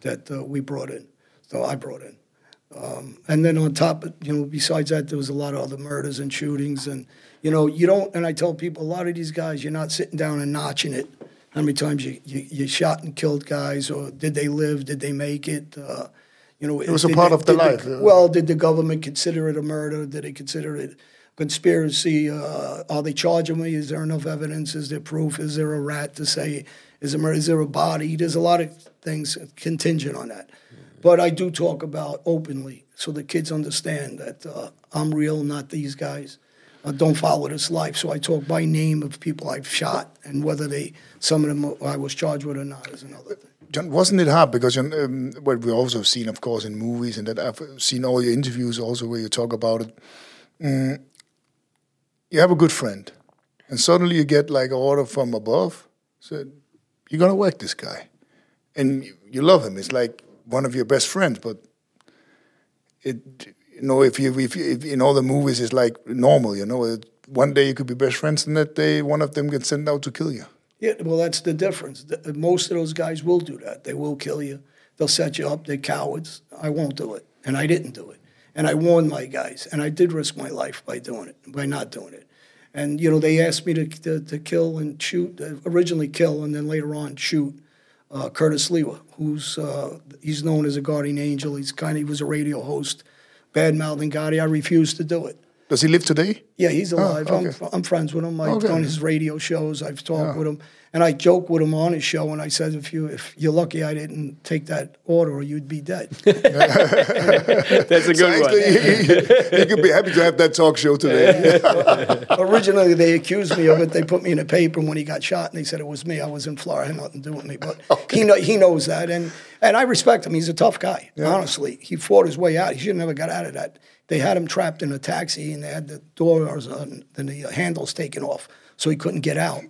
that uh, we brought in. So I brought in. Um, and then on top, of, you know, besides that, there was a lot of other murders and shootings, and you know, you don't. And I tell people, a lot of these guys, you're not sitting down and notching it. How many times you, you, you shot and killed guys, or did they live? Did they make it? Uh, you know, It was a part they- of the life, yeah. well, did the government consider it a murder? Did they consider it conspiracy? Uh, are they charging me? Is there enough evidence? Is there proof? Is there a rat to say is murder? Is there a body? There's a lot of things contingent on that. But I do talk about openly so the kids understand that uh, I'm real, not these guys. Uh, don't follow this life. So I talk by name of people I've shot and whether they, some of them I was charged with or not is another thing. John, wasn't it hard because um, what we also seen, of course, in movies, and that I've seen all your interviews also where you talk about it. Mm, you have a good friend, and suddenly you get like an order from above, said you're gonna work this guy, and you, love him. It's like one of your best friends, but it, you know, if you if, you, if in all the movies it's like normal, you know, one day you could be best friends, and that day one of them gets sent out to kill you. Yeah, well, that's the difference. Most of those guys will do that. They will kill you. They'll set you up. They're cowards. I won't do it, and I didn't do it. And I warned my guys, and I did risk my life by doing it, by not doing it. And you know, they asked me to to, to kill and shoot. Uh, originally kill, and then later on shoot uh, Curtis Sliwa, who's uh, he's known as a guardian angel. He's kind of he was a radio host, bad mouthing Gotti. I refused to do it. Does he live today? Yeah, he's ah, alive. okay. I'm, I'm friends with him. I've Okay. done his radio shows. I've talked with him, and I joke with him on his show. And I said, if you if you're lucky, I didn't take that order, or you'd be dead. That's a So good one. actually, you could be happy to have that talk show today. Originally, they accused me of it. They put me in a paper when he got shot, and they said it was me. I was in Florida, had nothing to do with me. But he know, he knows that, and and I respect him. He's a tough guy. Honestly, he fought his way out. He should have never got out of that. They had him trapped in a taxi, and they had the doors and the handles taken off, so he couldn't get out.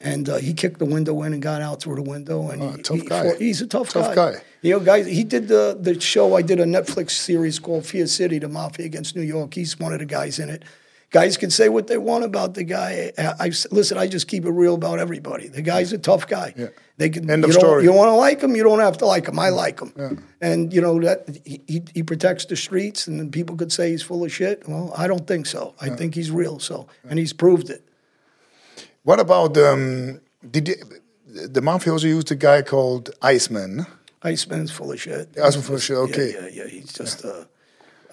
And uh, he kicked the window in and got out through the window. And Oh, he, tough he guy. he's a tough, guy. Tough guy. You know, guys, he did the the show. I did a Netflix series called Fear City: The Mafia Against New York. He's one of the guys in it. Guys can say what they want about the guy. I, I listen. I just keep it real about everybody. The guy's a tough guy. Yeah. They can. End you of story. You want to like him. You don't have to like him. I like him. Yeah. And you know that he, he protects the streets. And then people could say he's full of shit. Well, I don't think so. I think he's real. So, and he's proved it. What about um, did you, the mafia also used a guy called Iceman? Iceman's full of shit. Iceman full of shit, okay. Yeah, yeah, yeah. He's just a,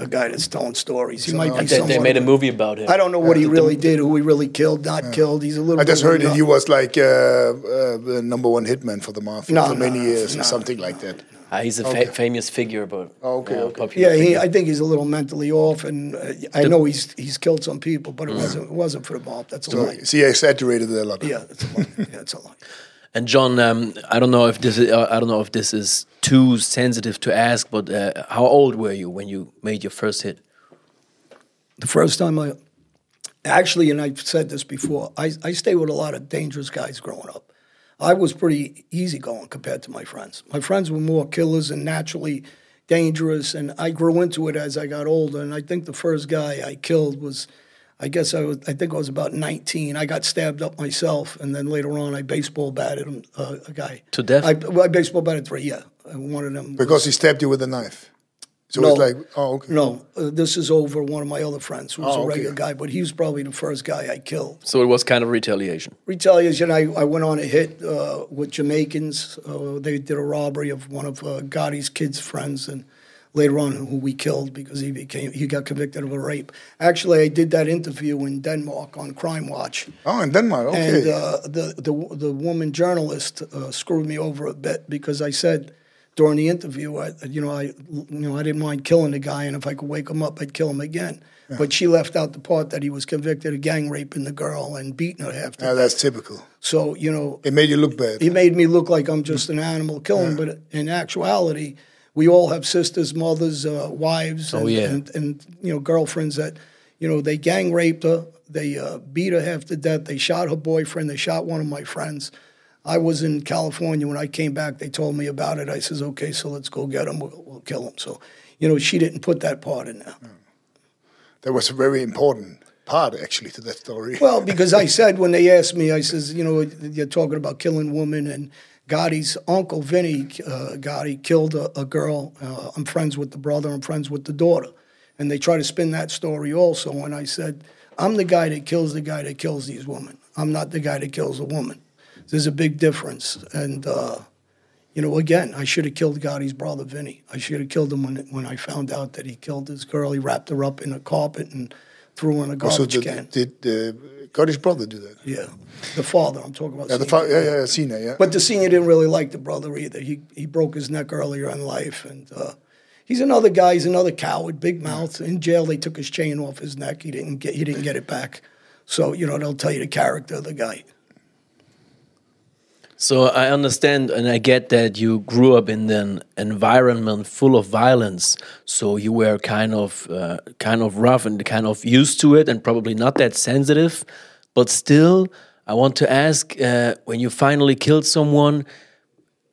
a guy that's telling stories. He might be They, they made a movie about him. I don't know what he really did, who he really killed, not killed. He's a little. I just bit heard that nut. he was like uh, uh, the number one hitman for the mafia No, for no, many no, years no, or something like that. Ah, he's a fa- famous figure, but Oh, okay, uh, okay. popular Yeah, he, figure. I think he's a little mentally off, and uh, I know he's he's killed some people, but it wasn't it wasn't for the mob. That's a So, lie. see, I exaggerated it a lot. Yeah, it's a lie. Yeah, it's a lie. And John, um, I don't know if this is uh, I don't know if this is too sensitive to ask, but uh, how old were you when you made your first hit? The first time I actually, and I've said this before, I, I stayed with a lot of dangerous guys growing up. I was pretty easygoing compared to my friends. My friends were more killers and naturally dangerous, and I grew into it as I got older. And I think the first guy I killed was, I guess I was, I think I was about 19. I got stabbed up myself, and then later on I baseball batted him, uh, a guy To death? I, well, I baseball batted three. Yeah, and one of them was- Because he stabbed you with a knife. So No. it's like, oh, okay. no, uh, this is over one of my other friends who was Oh, a okay. regular guy, but he was probably the first guy I killed. So it was kind of retaliation. Retaliation, I, I went on a hit uh, with Jamaicans. Uh, they did a robbery of one of uh, Gotti's kids' friends, and later on, who we killed because he became he got convicted of a rape. Actually, I did that interview in Denmark on Crime Watch. Oh, in Denmark, okay. And uh, the, the the woman journalist uh, screwed me over a bit because I said during the interview, I, you know, I, you know, I didn't mind killing the guy, and if I could wake him up, I'd kill him again. But she left out the part that he was convicted of gang raping the girl and beating her half to Now death. that's typical. So you know, It made you look bad. It made me look like I'm just an animal killing, but in actuality, we all have sisters, mothers, uh, wives, and, Oh, yeah. and, and you know girlfriends that you know they gang raped her, they uh, beat her half to death, they shot her boyfriend, they shot one of my friends. I was in California when I came back. They told me about it. I says, "Okay, so let's go get him. We'll, we'll kill him." So, you know, she didn't put that part in there. That was a very important part, actually, to that story. Well, because I said when they asked me, I says, you know, you're talking about killing women, and Gotti's uncle Vinny uh, Gotti killed a, a girl. Uh, I'm friends with the brother. I'm friends with the daughter, and they try to spin that story also. And I said, I'm the guy that kills the guy that kills these women. I'm not the guy that kills a woman. There's a big difference, and. Uh, you know, again, I should have killed Gotti's brother, Vinny. I should have killed him when when I found out that he killed this girl. He wrapped her up in a carpet and threw her in a garbage did, can. did Gotti's brother do that? Yeah, the father. I'm talking about. Yeah, the senior. fa- yeah, yeah, Cena, yeah. But the senior didn't really like the brother either. He he broke his neck earlier in life, and uh, he's another guy. He's another coward, big mouth. In jail, they took his chain off his neck. He didn't get he didn't get it back. So you know they'll tell you the character of the guy. So I understand and I get that you grew up in an environment full of violence. So you were kind of uh, kind of rough and kind of used to it, and probably not that sensitive. But still, I want to ask: uh, when you finally killed someone,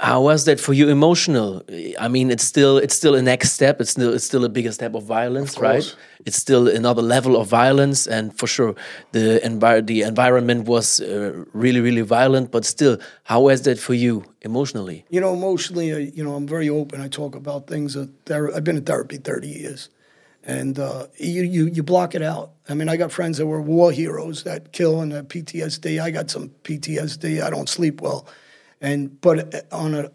how was that for you emotional? I mean, it's still it's still a next step. It's still it's still a bigger step of violence, Of right? It's still another level of violence, and for sure, the envir- the environment was uh, really really violent. But still, how was that for you emotionally? You know, emotionally, uh, you know, I'm very open. I talk about things. That I've been in therapy 30 years, and uh, you, you you block it out. I mean, I got friends that were war heroes that kill and have PTSD. I got some PTSD. I don't sleep well, and but uh, on a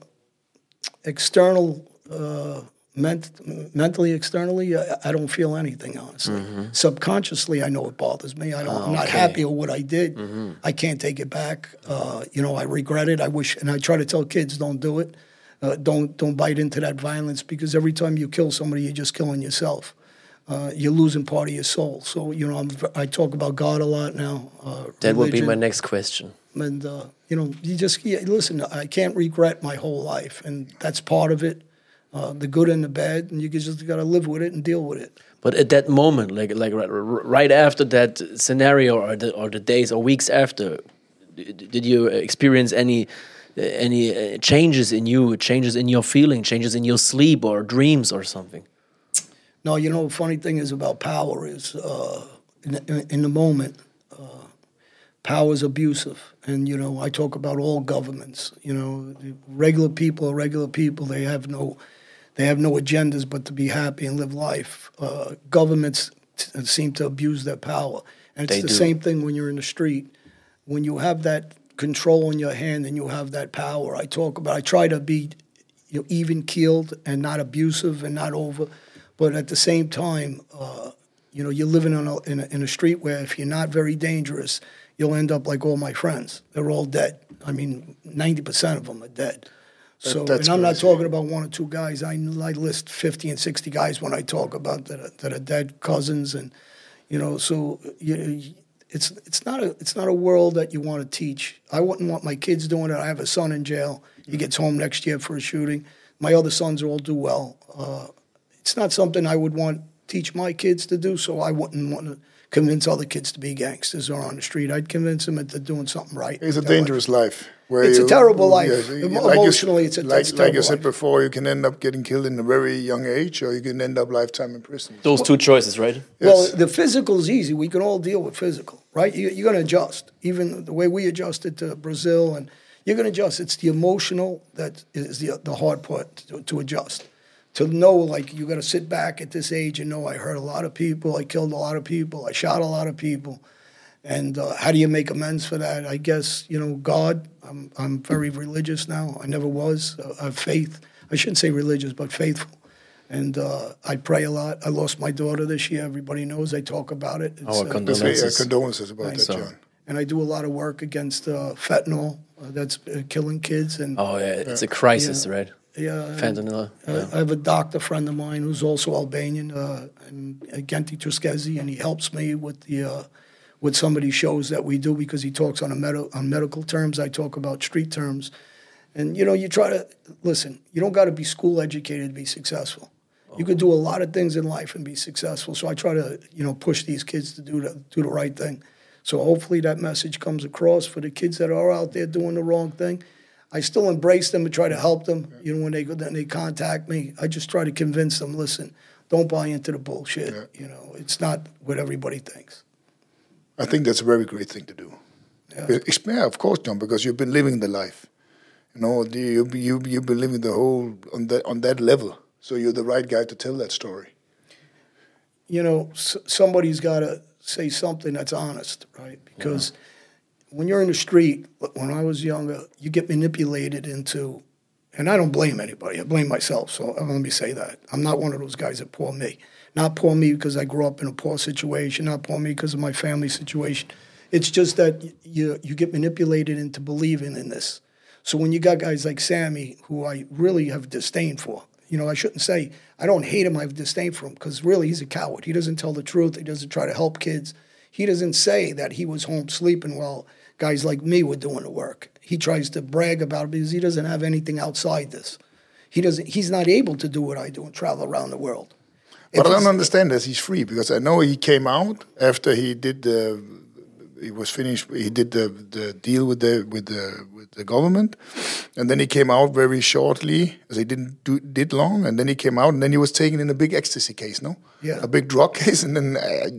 external. Uh, ment- mentally, externally, I, I don't feel anything. Honestly, subconsciously, I know it bothers me. I don't. I'm not okay. happy with what I did. I can't take it back. Uh, you know, I regret it. I wish, and I try to tell kids, don't do it. Uh, don't don't bite into that violence because every time you kill somebody, you're just killing yourself. Uh, you're losing part of your soul. So you know, I'm, I talk about God a lot now. Uh, That would be my next question. And uh, you know, you just yeah, listen. I can't regret my whole life, and that's part of it. Uh, the good and the bad, and you just got to live with it and deal with it. But at that moment, like like right, right after that scenario, or the or the days or weeks after, did you experience any any uh, changes in you, changes in your feeling, changes in your sleep or dreams or something? No, you know, funny thing is about power is uh, in, in, in the moment, power is abusive, and you know, I talk about all governments. You know, regular people are regular people. They have no, they have no agendas but to be happy and live life. Uh, governments t- seem to abuse their power, and it's They the do. same thing when you're in the street. When you have that control in your hand and you have that power, I talk about. I try to be you know, even keeled and not abusive and not over. But at the same time, uh, you know, you're living on a, in, a, in a street where if you're not very dangerous, you'll end up like all my friends. They're all dead. I mean, 90% of them are dead. So, that's and I'm not talking about one or two guys. I, I list 50 and 60 guys when I talk about that are, that are dead cousins, and you know, so you, it's it's not a it's not a world that you want to teach. I wouldn't want my kids doing it. I have a son in jail. He gets home next year for a shooting. My other sons all do well. Uh, it's not something I would want teach my kids to do. So I wouldn't want to convince other kids to be gangsters or on the street. I'd convince them that they're doing something right. It's a with their life. dangerous life. Where It's a terrible life. you- Emo- like emotionally, it's a- like, it's a like you said life. before. You can end up getting killed in a very young age, or you can end up lifetime in prison. Those two choices, right? Well, the physical is easy. We can all deal with physical, right? You, you're going to adjust. Even the way we adjusted to Brazil, and you're going to adjust. It's the emotional that is the the hard part to, to adjust. To know, like, you got to sit back at this age and know I hurt a lot of people, I killed a lot of people, I shot a lot of people, and uh, how do you make amends for that? I guess you know God. I'm I'm very religious now. I never was. Uh, I have faith. I shouldn't say religious, but faithful. And uh, I pray a lot. I lost my daughter this year. Everybody knows I talk about it. It's, Our uh, Let's say, uh, condolences. condolences about Thanks. that, So- John. and I do a lot of work against uh, fentanyl uh, that's uh, killing kids. And Oh yeah, it's a crisis, Yeah. right? Yeah, Fentanyl. Uh, I have a doctor friend of mine who's also Albanian, uh, and uh, Genti Truskezi, and he helps me with the uh, with some of these shows that we do because he talks on a med- on medical terms. I talk about street terms, and you know, you try to listen. You don't got to be school educated to be successful. You could do a lot of things in life and be successful. So I try to you know push these kids to do the, do the right thing. So hopefully that message comes across for the kids that are out there doing the wrong thing. I still embrace them and try to help them. You know, when they go, then they contact me, I just try to convince them. Listen, don't buy into the bullshit. Yeah. You know, it's not what everybody thinks. I think that's a very great thing to do. Yeah. It's- Yeah, of course, John, because you've been living the life. You know, you you you've been living the whole on that on that level. So you're the right guy to tell that story. you know, s- somebody's got to say something that's honest, right? Because when you're in the street, when I was younger, you get manipulated into, and I don't blame anybody. I blame myself. So let me say that I'm not one of those guys that poor me. Not poor me because I grew up in a poor situation. Not poor me because of my family situation. It's just that you you get manipulated into believing in this. So when you got guys like Sammy, who I really have disdain for, you know, I shouldn't say I don't hate him. I have disdain for him because really he's a coward. He doesn't tell the truth. He doesn't try to help kids. He doesn't say that he was home sleeping while guys like me were doing the work. He tries to brag about it because he doesn't have anything outside this. He doesn't. He's not able to do what I do and travel around the world. But If I don't understand that he's free because I know he came out after he did the he was finished. He did the, the deal with the with the with the government, and then he came out very shortly. As he didn't do did long, and then he came out, and then he was taken in a big ecstasy case, no, Yeah. a big drug case, and then uh,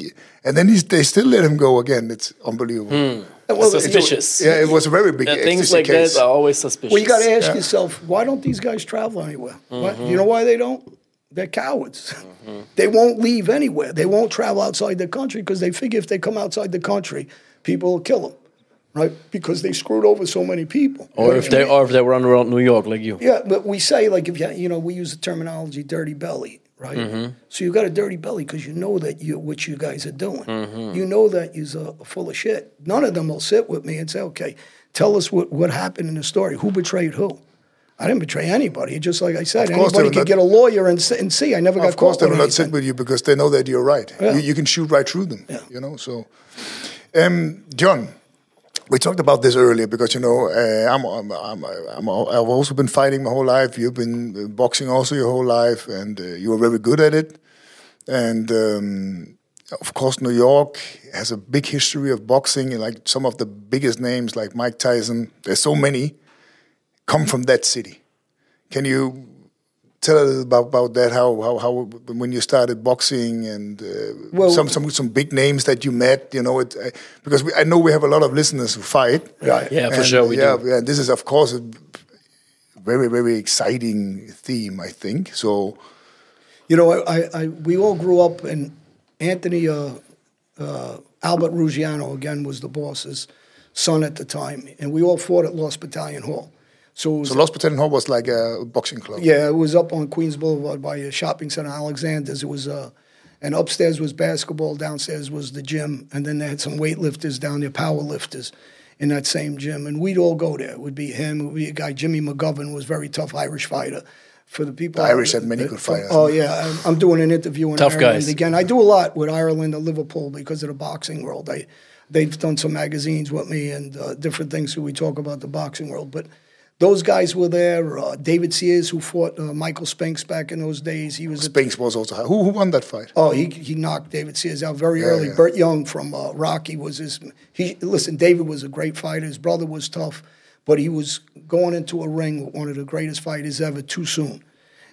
and then he's, they still let him go again. It's unbelievable. Well, Suspicious. Yeah, it was a very big Yeah, things like case. that are always suspicious. Well, you got to ask yourself, why don't these guys travel anywhere? Why- mm-hmm. you know why they don't? They're cowards. Mm-hmm. They won't leave anywhere. They won't travel outside the country because they figure if they come outside the country, people will kill them, right? Because they screwed over so many people. or if they or if they run around New York like you. Yeah, but we say like if you you know we use the terminology dirty belly, right? So you got a dirty belly because you know that you what you guys are doing. You know that you're uh, full of shit. None of them will sit with me and say, okay, tell us what what happened in the story. Who betrayed who? I didn't betray anybody. Just like I said, anybody could not- get a lawyer and, and see. I never got of course, they will not sit with you because they know that you're right. Yeah. You, you can shoot right through them. Yeah. You know. So, um, John, we talked about this earlier because you know uh, I'm, I'm, I'm, I'm I've also been fighting my whole life. You've been uh, boxing also your whole life, and uh, you are very good at it. And um, of course, New York has a big history of boxing, and like some of the biggest names, like Mike Tyson. There's so many come from that city. Can you tell us about, about that? How, how how when you started boxing and uh, Well- some some some big names that you met, you know, it, uh, because we, I know we have a lot of listeners who fight. Right. Yeah, for sure we yeah, do. yeah. This is of course a very very exciting theme. I think so. You know, I, I, I we all grew up, and Anthony uh, uh, Albert Ruggiano again was the boss's son at the time, and we all fought at Lost Battalion Hall. So, it was, So Lost Battalion Hall was like a boxing club. yeah, it was up on Queens Boulevard by a shopping center, Alexander's. It was uh, and upstairs was basketball, downstairs was the gym, and then they had some weightlifters down there, power lifters. In that same gym, and we'd all go there. It would be him. It would be a guy. Jimmy McGovern was a very tough Irish fighter. For the people, The Irish had many uh, good fighters. Oh yeah, I'm, I'm doing an interview in Tough Ireland guys. again. I do a lot with Ireland and Liverpool because of the boxing world. I, they've done some magazines with me and uh, different things. So we talk about the boxing world, but those guys were there. Uh, David Sears, who fought uh, Michael Spinks back in those days, he was Spinks was also high. Who who won that fight? Oh, he he knocked David Sears out very Yeah, early. yeah. Burt Young from uh, Rocky was his. He listen. David was a great fighter. His brother was tough, but he was going into a ring with one of the greatest fighters ever too soon.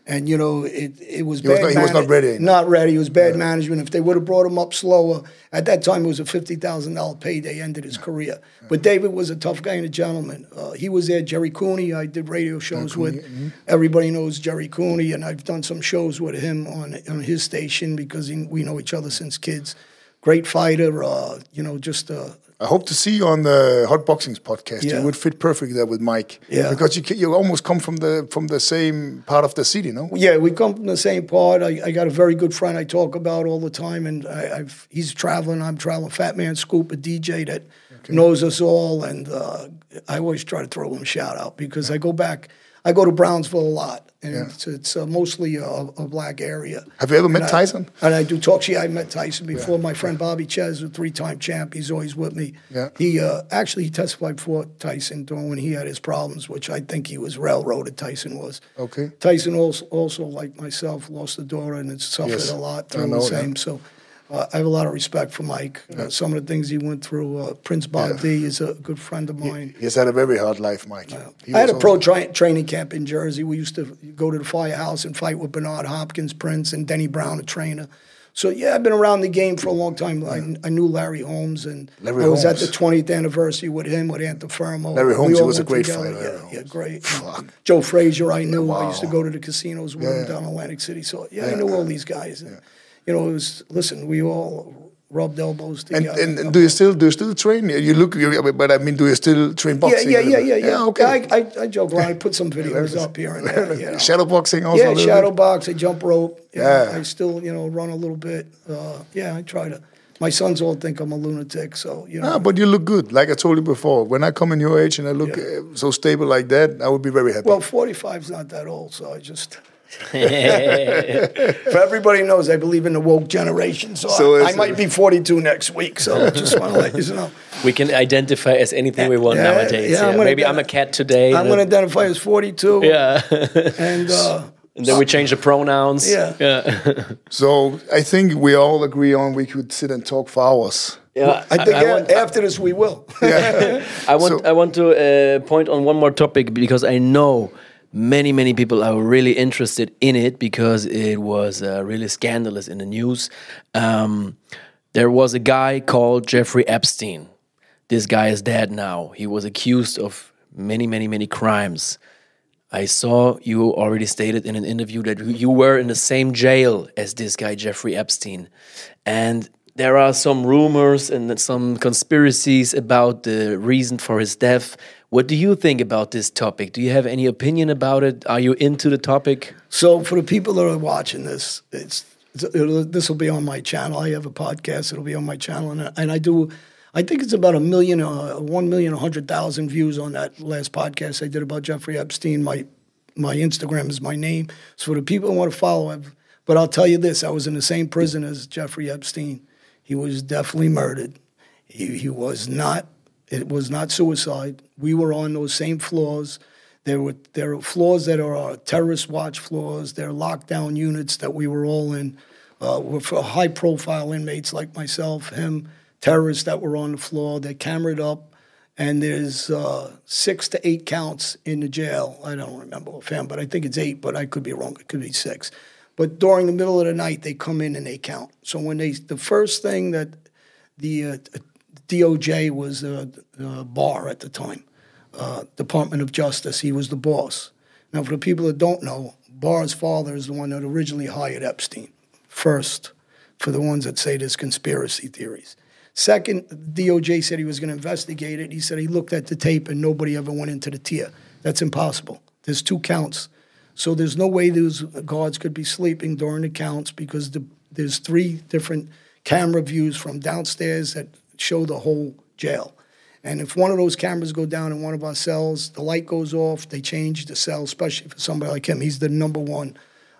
And you know it. It was He was bad. not- he was not ready. Not ready. It was bad management. If they would have brought him up slower, at that time it was a fifty thousand dollar payday. Ended his career. But David was a tough guy and a gentleman. Uh, he was there. Gerry Cooney. I did radio shows with. mm-hmm. Everybody knows Gerry Cooney, and I've done some shows with him on on his station because he, we know each other since kids. Great fighter. Uh, you know, just uh, I hope to see you on the Hot Boxings podcast. Yeah. You would fit perfectly there with Mike. Yeah. Because you you almost come from the from the same part of the city, no? Yeah, we come from the same part. I, I got a very good friend I talk about all the time, and I, I've he's traveling. I'm traveling. Fat Man Scoop, a DJ that knows us all, and uh, I always try to throw him a shout out because I go back. I go to Brownsville a lot, and Yeah. it's, it's uh, mostly a, a black area. Have you ever met And I- Tyson? And I do talk. Yeah, I met Tyson before. My friend Bobby Czyz, a three-time champ, he's always with me. Yeah. He uh, actually testified for Tyson during when he had his problems, which I think he was railroaded. Tyson was. Okay. Tyson also, also like myself, lost a daughter and suffered Yes, a lot through the that. same. So. Uh, I have a lot of respect for Mike. Uh, some of the things he went through. Uh, Prince Bob D is a good friend of mine. He's had a very hard life, Mike. He I had a pro tra- training camp in Jersey. We used to go to the firehouse and fight with Bernard Hopkins, Prince, and Denny Brown, a trainer. So yeah, I've been around the game for a long time. I, I knew Larry Holmes, and Larry I was at the 20th anniversary with him, with Antuofermo. Larry Holmes, he was a great together. fighter, Yeah, yeah, great. Fuck. Joe Frazier, I knew. I used to go to the casinos with him Yeah. down Atlantic City. So yeah, I Yeah. knew all these guys. And, You know, it was listen. We all rubbed elbows together. and, and do you still do you still train? You look, but I mean, do you still train yeah, boxing? yeah, yeah, yeah, yeah. Yeah, okay. I, I, I joke around. I put some videos up here and there. You know. Shadow boxing also. Yeah, shadow box. I jump rope. you know, Yeah. I still, you know, run a little bit. Uh, yeah, I try to. My sons all think I'm a lunatic, so you know. Ah, but you look good. Like I told you before, when I come in your age and I look Yeah. uh, so stable like that, I would be very happy. well, 45 is not that old, so I just. For everybody knows, I believe in the woke generation, so, So I, I might be 42 next week. So I just want to let you know. We can identify as anything we want Yeah, nowadays. yeah, I'm Maybe I'm a cat today. I'm going to identify as 42. yeah. And uh, and then we change the pronouns. Yeah. Yeah. so I think we all agree on we could sit and talk for hours. yeah. I think I a- want- after this we will. Yeah. I want So- I want to uh, point on one more topic because I know many many people are really interested in it because it was uh, really scandalous in the news. Um, there was a guy called Jeffrey Epstein. This guy is dead now. He was accused of many many many crimes. I saw you already stated in an interview that you were in the same jail as this guy, Jeffrey Epstein. And there are some rumors and some conspiracies about the reason for his death. What do you think about this topic? Do you have any opinion about it? Are you into the topic? So for the people that are watching this, it's this will be on my channel. I have a podcast; it'll be on my channel, and, and I do. I think it's about a million, uh, one million, a hundred thousand views on that last podcast I did about Jeffrey Epstein. My my Instagram is my name. So the people who want to follow, I've, but I'll tell you this: I was in the same prison as Jeffrey Epstein. He was definitely murdered. He, he was not. It was not suicide. We were on those same floors. There were there are floors that are uh, terrorist watch floors. There are lockdown units that we were all in. Uh, for high profile inmates like myself, him, terrorists that were on the floor. They're cameraed up, and there's uh, six to eight counts in the jail. I don't remember offhand, but I think it's eight. But I could be wrong. It could be six. But during the middle of the night, they come in and they count. So when they the first thing that the uh, DOJ was a Barr at the time, uh, Department of Justice. He was the boss. Now, for the people that don't know, Barr's father is the one that originally hired Epstein. First, for the ones that say there's conspiracy theories. Second, DOJ said he was going to investigate it. He said he looked at the tape and nobody ever went into the tier. That's impossible. There's two counts. So there's no way those guards could be sleeping during the counts because the, there's three different camera views from downstairs that show the whole jail. And if one of those cameras go down in one of our cells, the light goes off, they change the cell, especially for somebody like him. He's the number one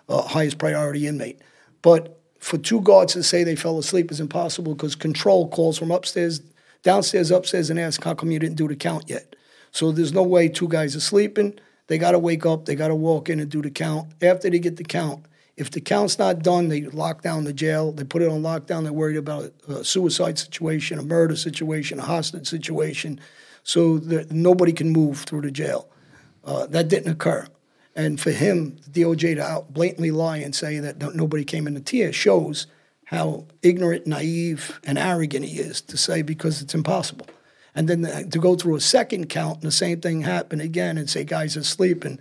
uh, highest priority inmate. But for two guards to say they fell asleep is impossible because control calls from upstairs, downstairs, upstairs, and asks, How come you didn't do the count yet? So there's no way two guys are sleeping. They got to wake up, they got to walk in and do the count. After they get the count, if the count's not done, they lock down the jail. They put it on lockdown. They're worried about a suicide situation, a murder situation, a hostage situation. So that nobody can move through the jail. Uh, that didn't occur. And for him, the DOJ to out blatantly lie and say that nobody came in the tier shows how ignorant, naive, and arrogant he is to say because it's impossible. And then to go through a second count and the same thing happen again and say guys are sleeping,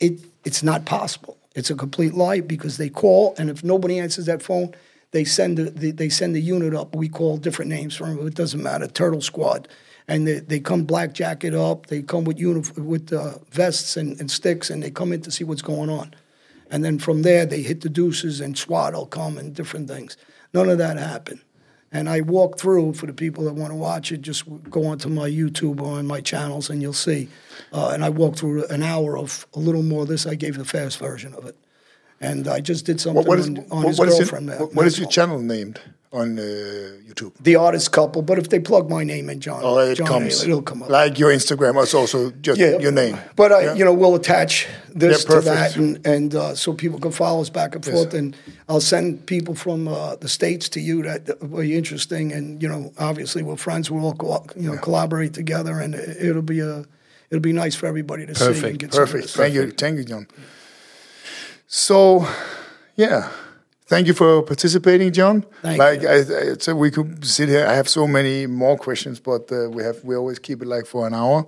it it's not possible. It's a complete lie because they call and if nobody answers that phone, they send the, the they send the unit up. We call different names for them. It doesn't matter. Turtle Squad, and they, they come black jacket up. They come with unif- with uh, vests and, and sticks, and they come in to see what's going on. And then from there, they hit the deuces, and SWAT will come and different things. None of that happened. And I walk through for the people that want to watch it. Just go onto my YouTube or on my channels, and you'll see. Uh, and I walk through an hour of a little more of this. I gave the fast version of it, and I just did something What, is, on, on what, his what is, girlfriend. your, there, what is your channel named on uh, YouTube? The artist couple, but if they plug my name in, John, Oh, it John comes. Haley, it'll come up. Like your Instagram it's also just your name. But I, Yeah. you know, we'll attach this Yeah, to that, and, and uh, so people can follow us back and forth. And I'll send people from uh, the states to you that will be interesting. And you know, obviously we're friends. We'll all co- you know collaborate together, and it- it'll be a it'll be nice for everybody to see and Perfect, get Perfect. Thank you. Thank you, John. So, yeah. Thank you for participating, John. Thank like you. I, I so we could sit here. I have so many more questions, but uh, we have we always keep it like for an hour.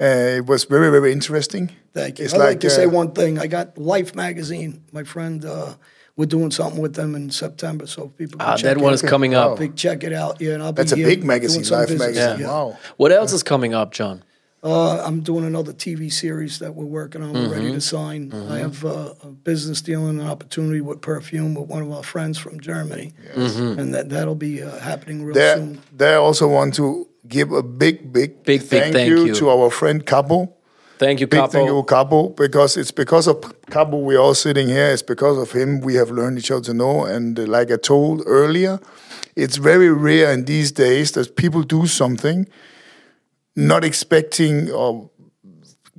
Uh, it was very very interesting. Thank you. It's I'd like, to say uh, one thing. I got Life magazine. My friend, uh, we're doing something with them in September, so if people can Ah, check that one it is coming up. Wow. Big, check it out. Yeah, and I'll be That's a big magazine, Life visits. magazine. Yeah. Wow. What else is coming up, John? Uh, I'm doing another TV series that we're working on. We're ready to sign. I have uh, a business deal and an opportunity with perfume with one of our friends from Germany, and that that'll be uh, happening real There, soon. there. I also want to give a big, big, Big, big thank, thank you, you. to our friend Capo. Thank you, Big Capo. thank you, Capo, because it's because of Capo we're all sitting here. It's because of him we have learned each other to know. And uh, like I told earlier, it's very rare in these days that people do something not expecting or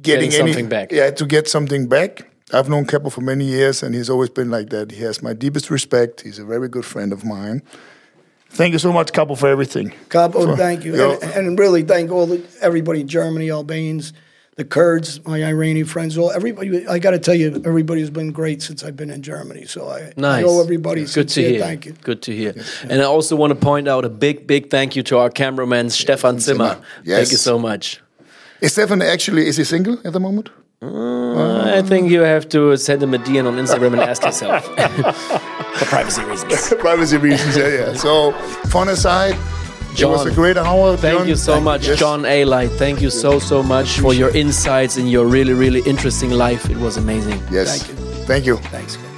getting, Getting any, back. Yeah, to get something back. I've known Capo for many years, and he's always been like that. He has my deepest respect. He's a very good friend of mine. Thank you so much, Capo, for everything. Cabo, thank you, and, and really thank all the everybody in Germany, Albanians, the Kurds, my Iranian friends, all everybody. I got to tell you, everybody's been great since I've been in Germany. So I, Nice. I owe everybody. Good to hear. Thank you. Good to hear. And I also want to point out a big, big thank you to our cameraman Stephan Zimmer. Zimmer. Thank you so much. Is Stephan actually is he single at the moment? Uh, I think you have to send him a DM on Instagram and ask yourself for privacy reasons. Privacy reasons, yeah, yeah. So, fun aside, it was John, a great hour. Thank John. you so much, Yes. John Alite. Thank you so, so much for your insights and your really, really interesting life. It was amazing. Yes. Thank you. Thank you. Thanks.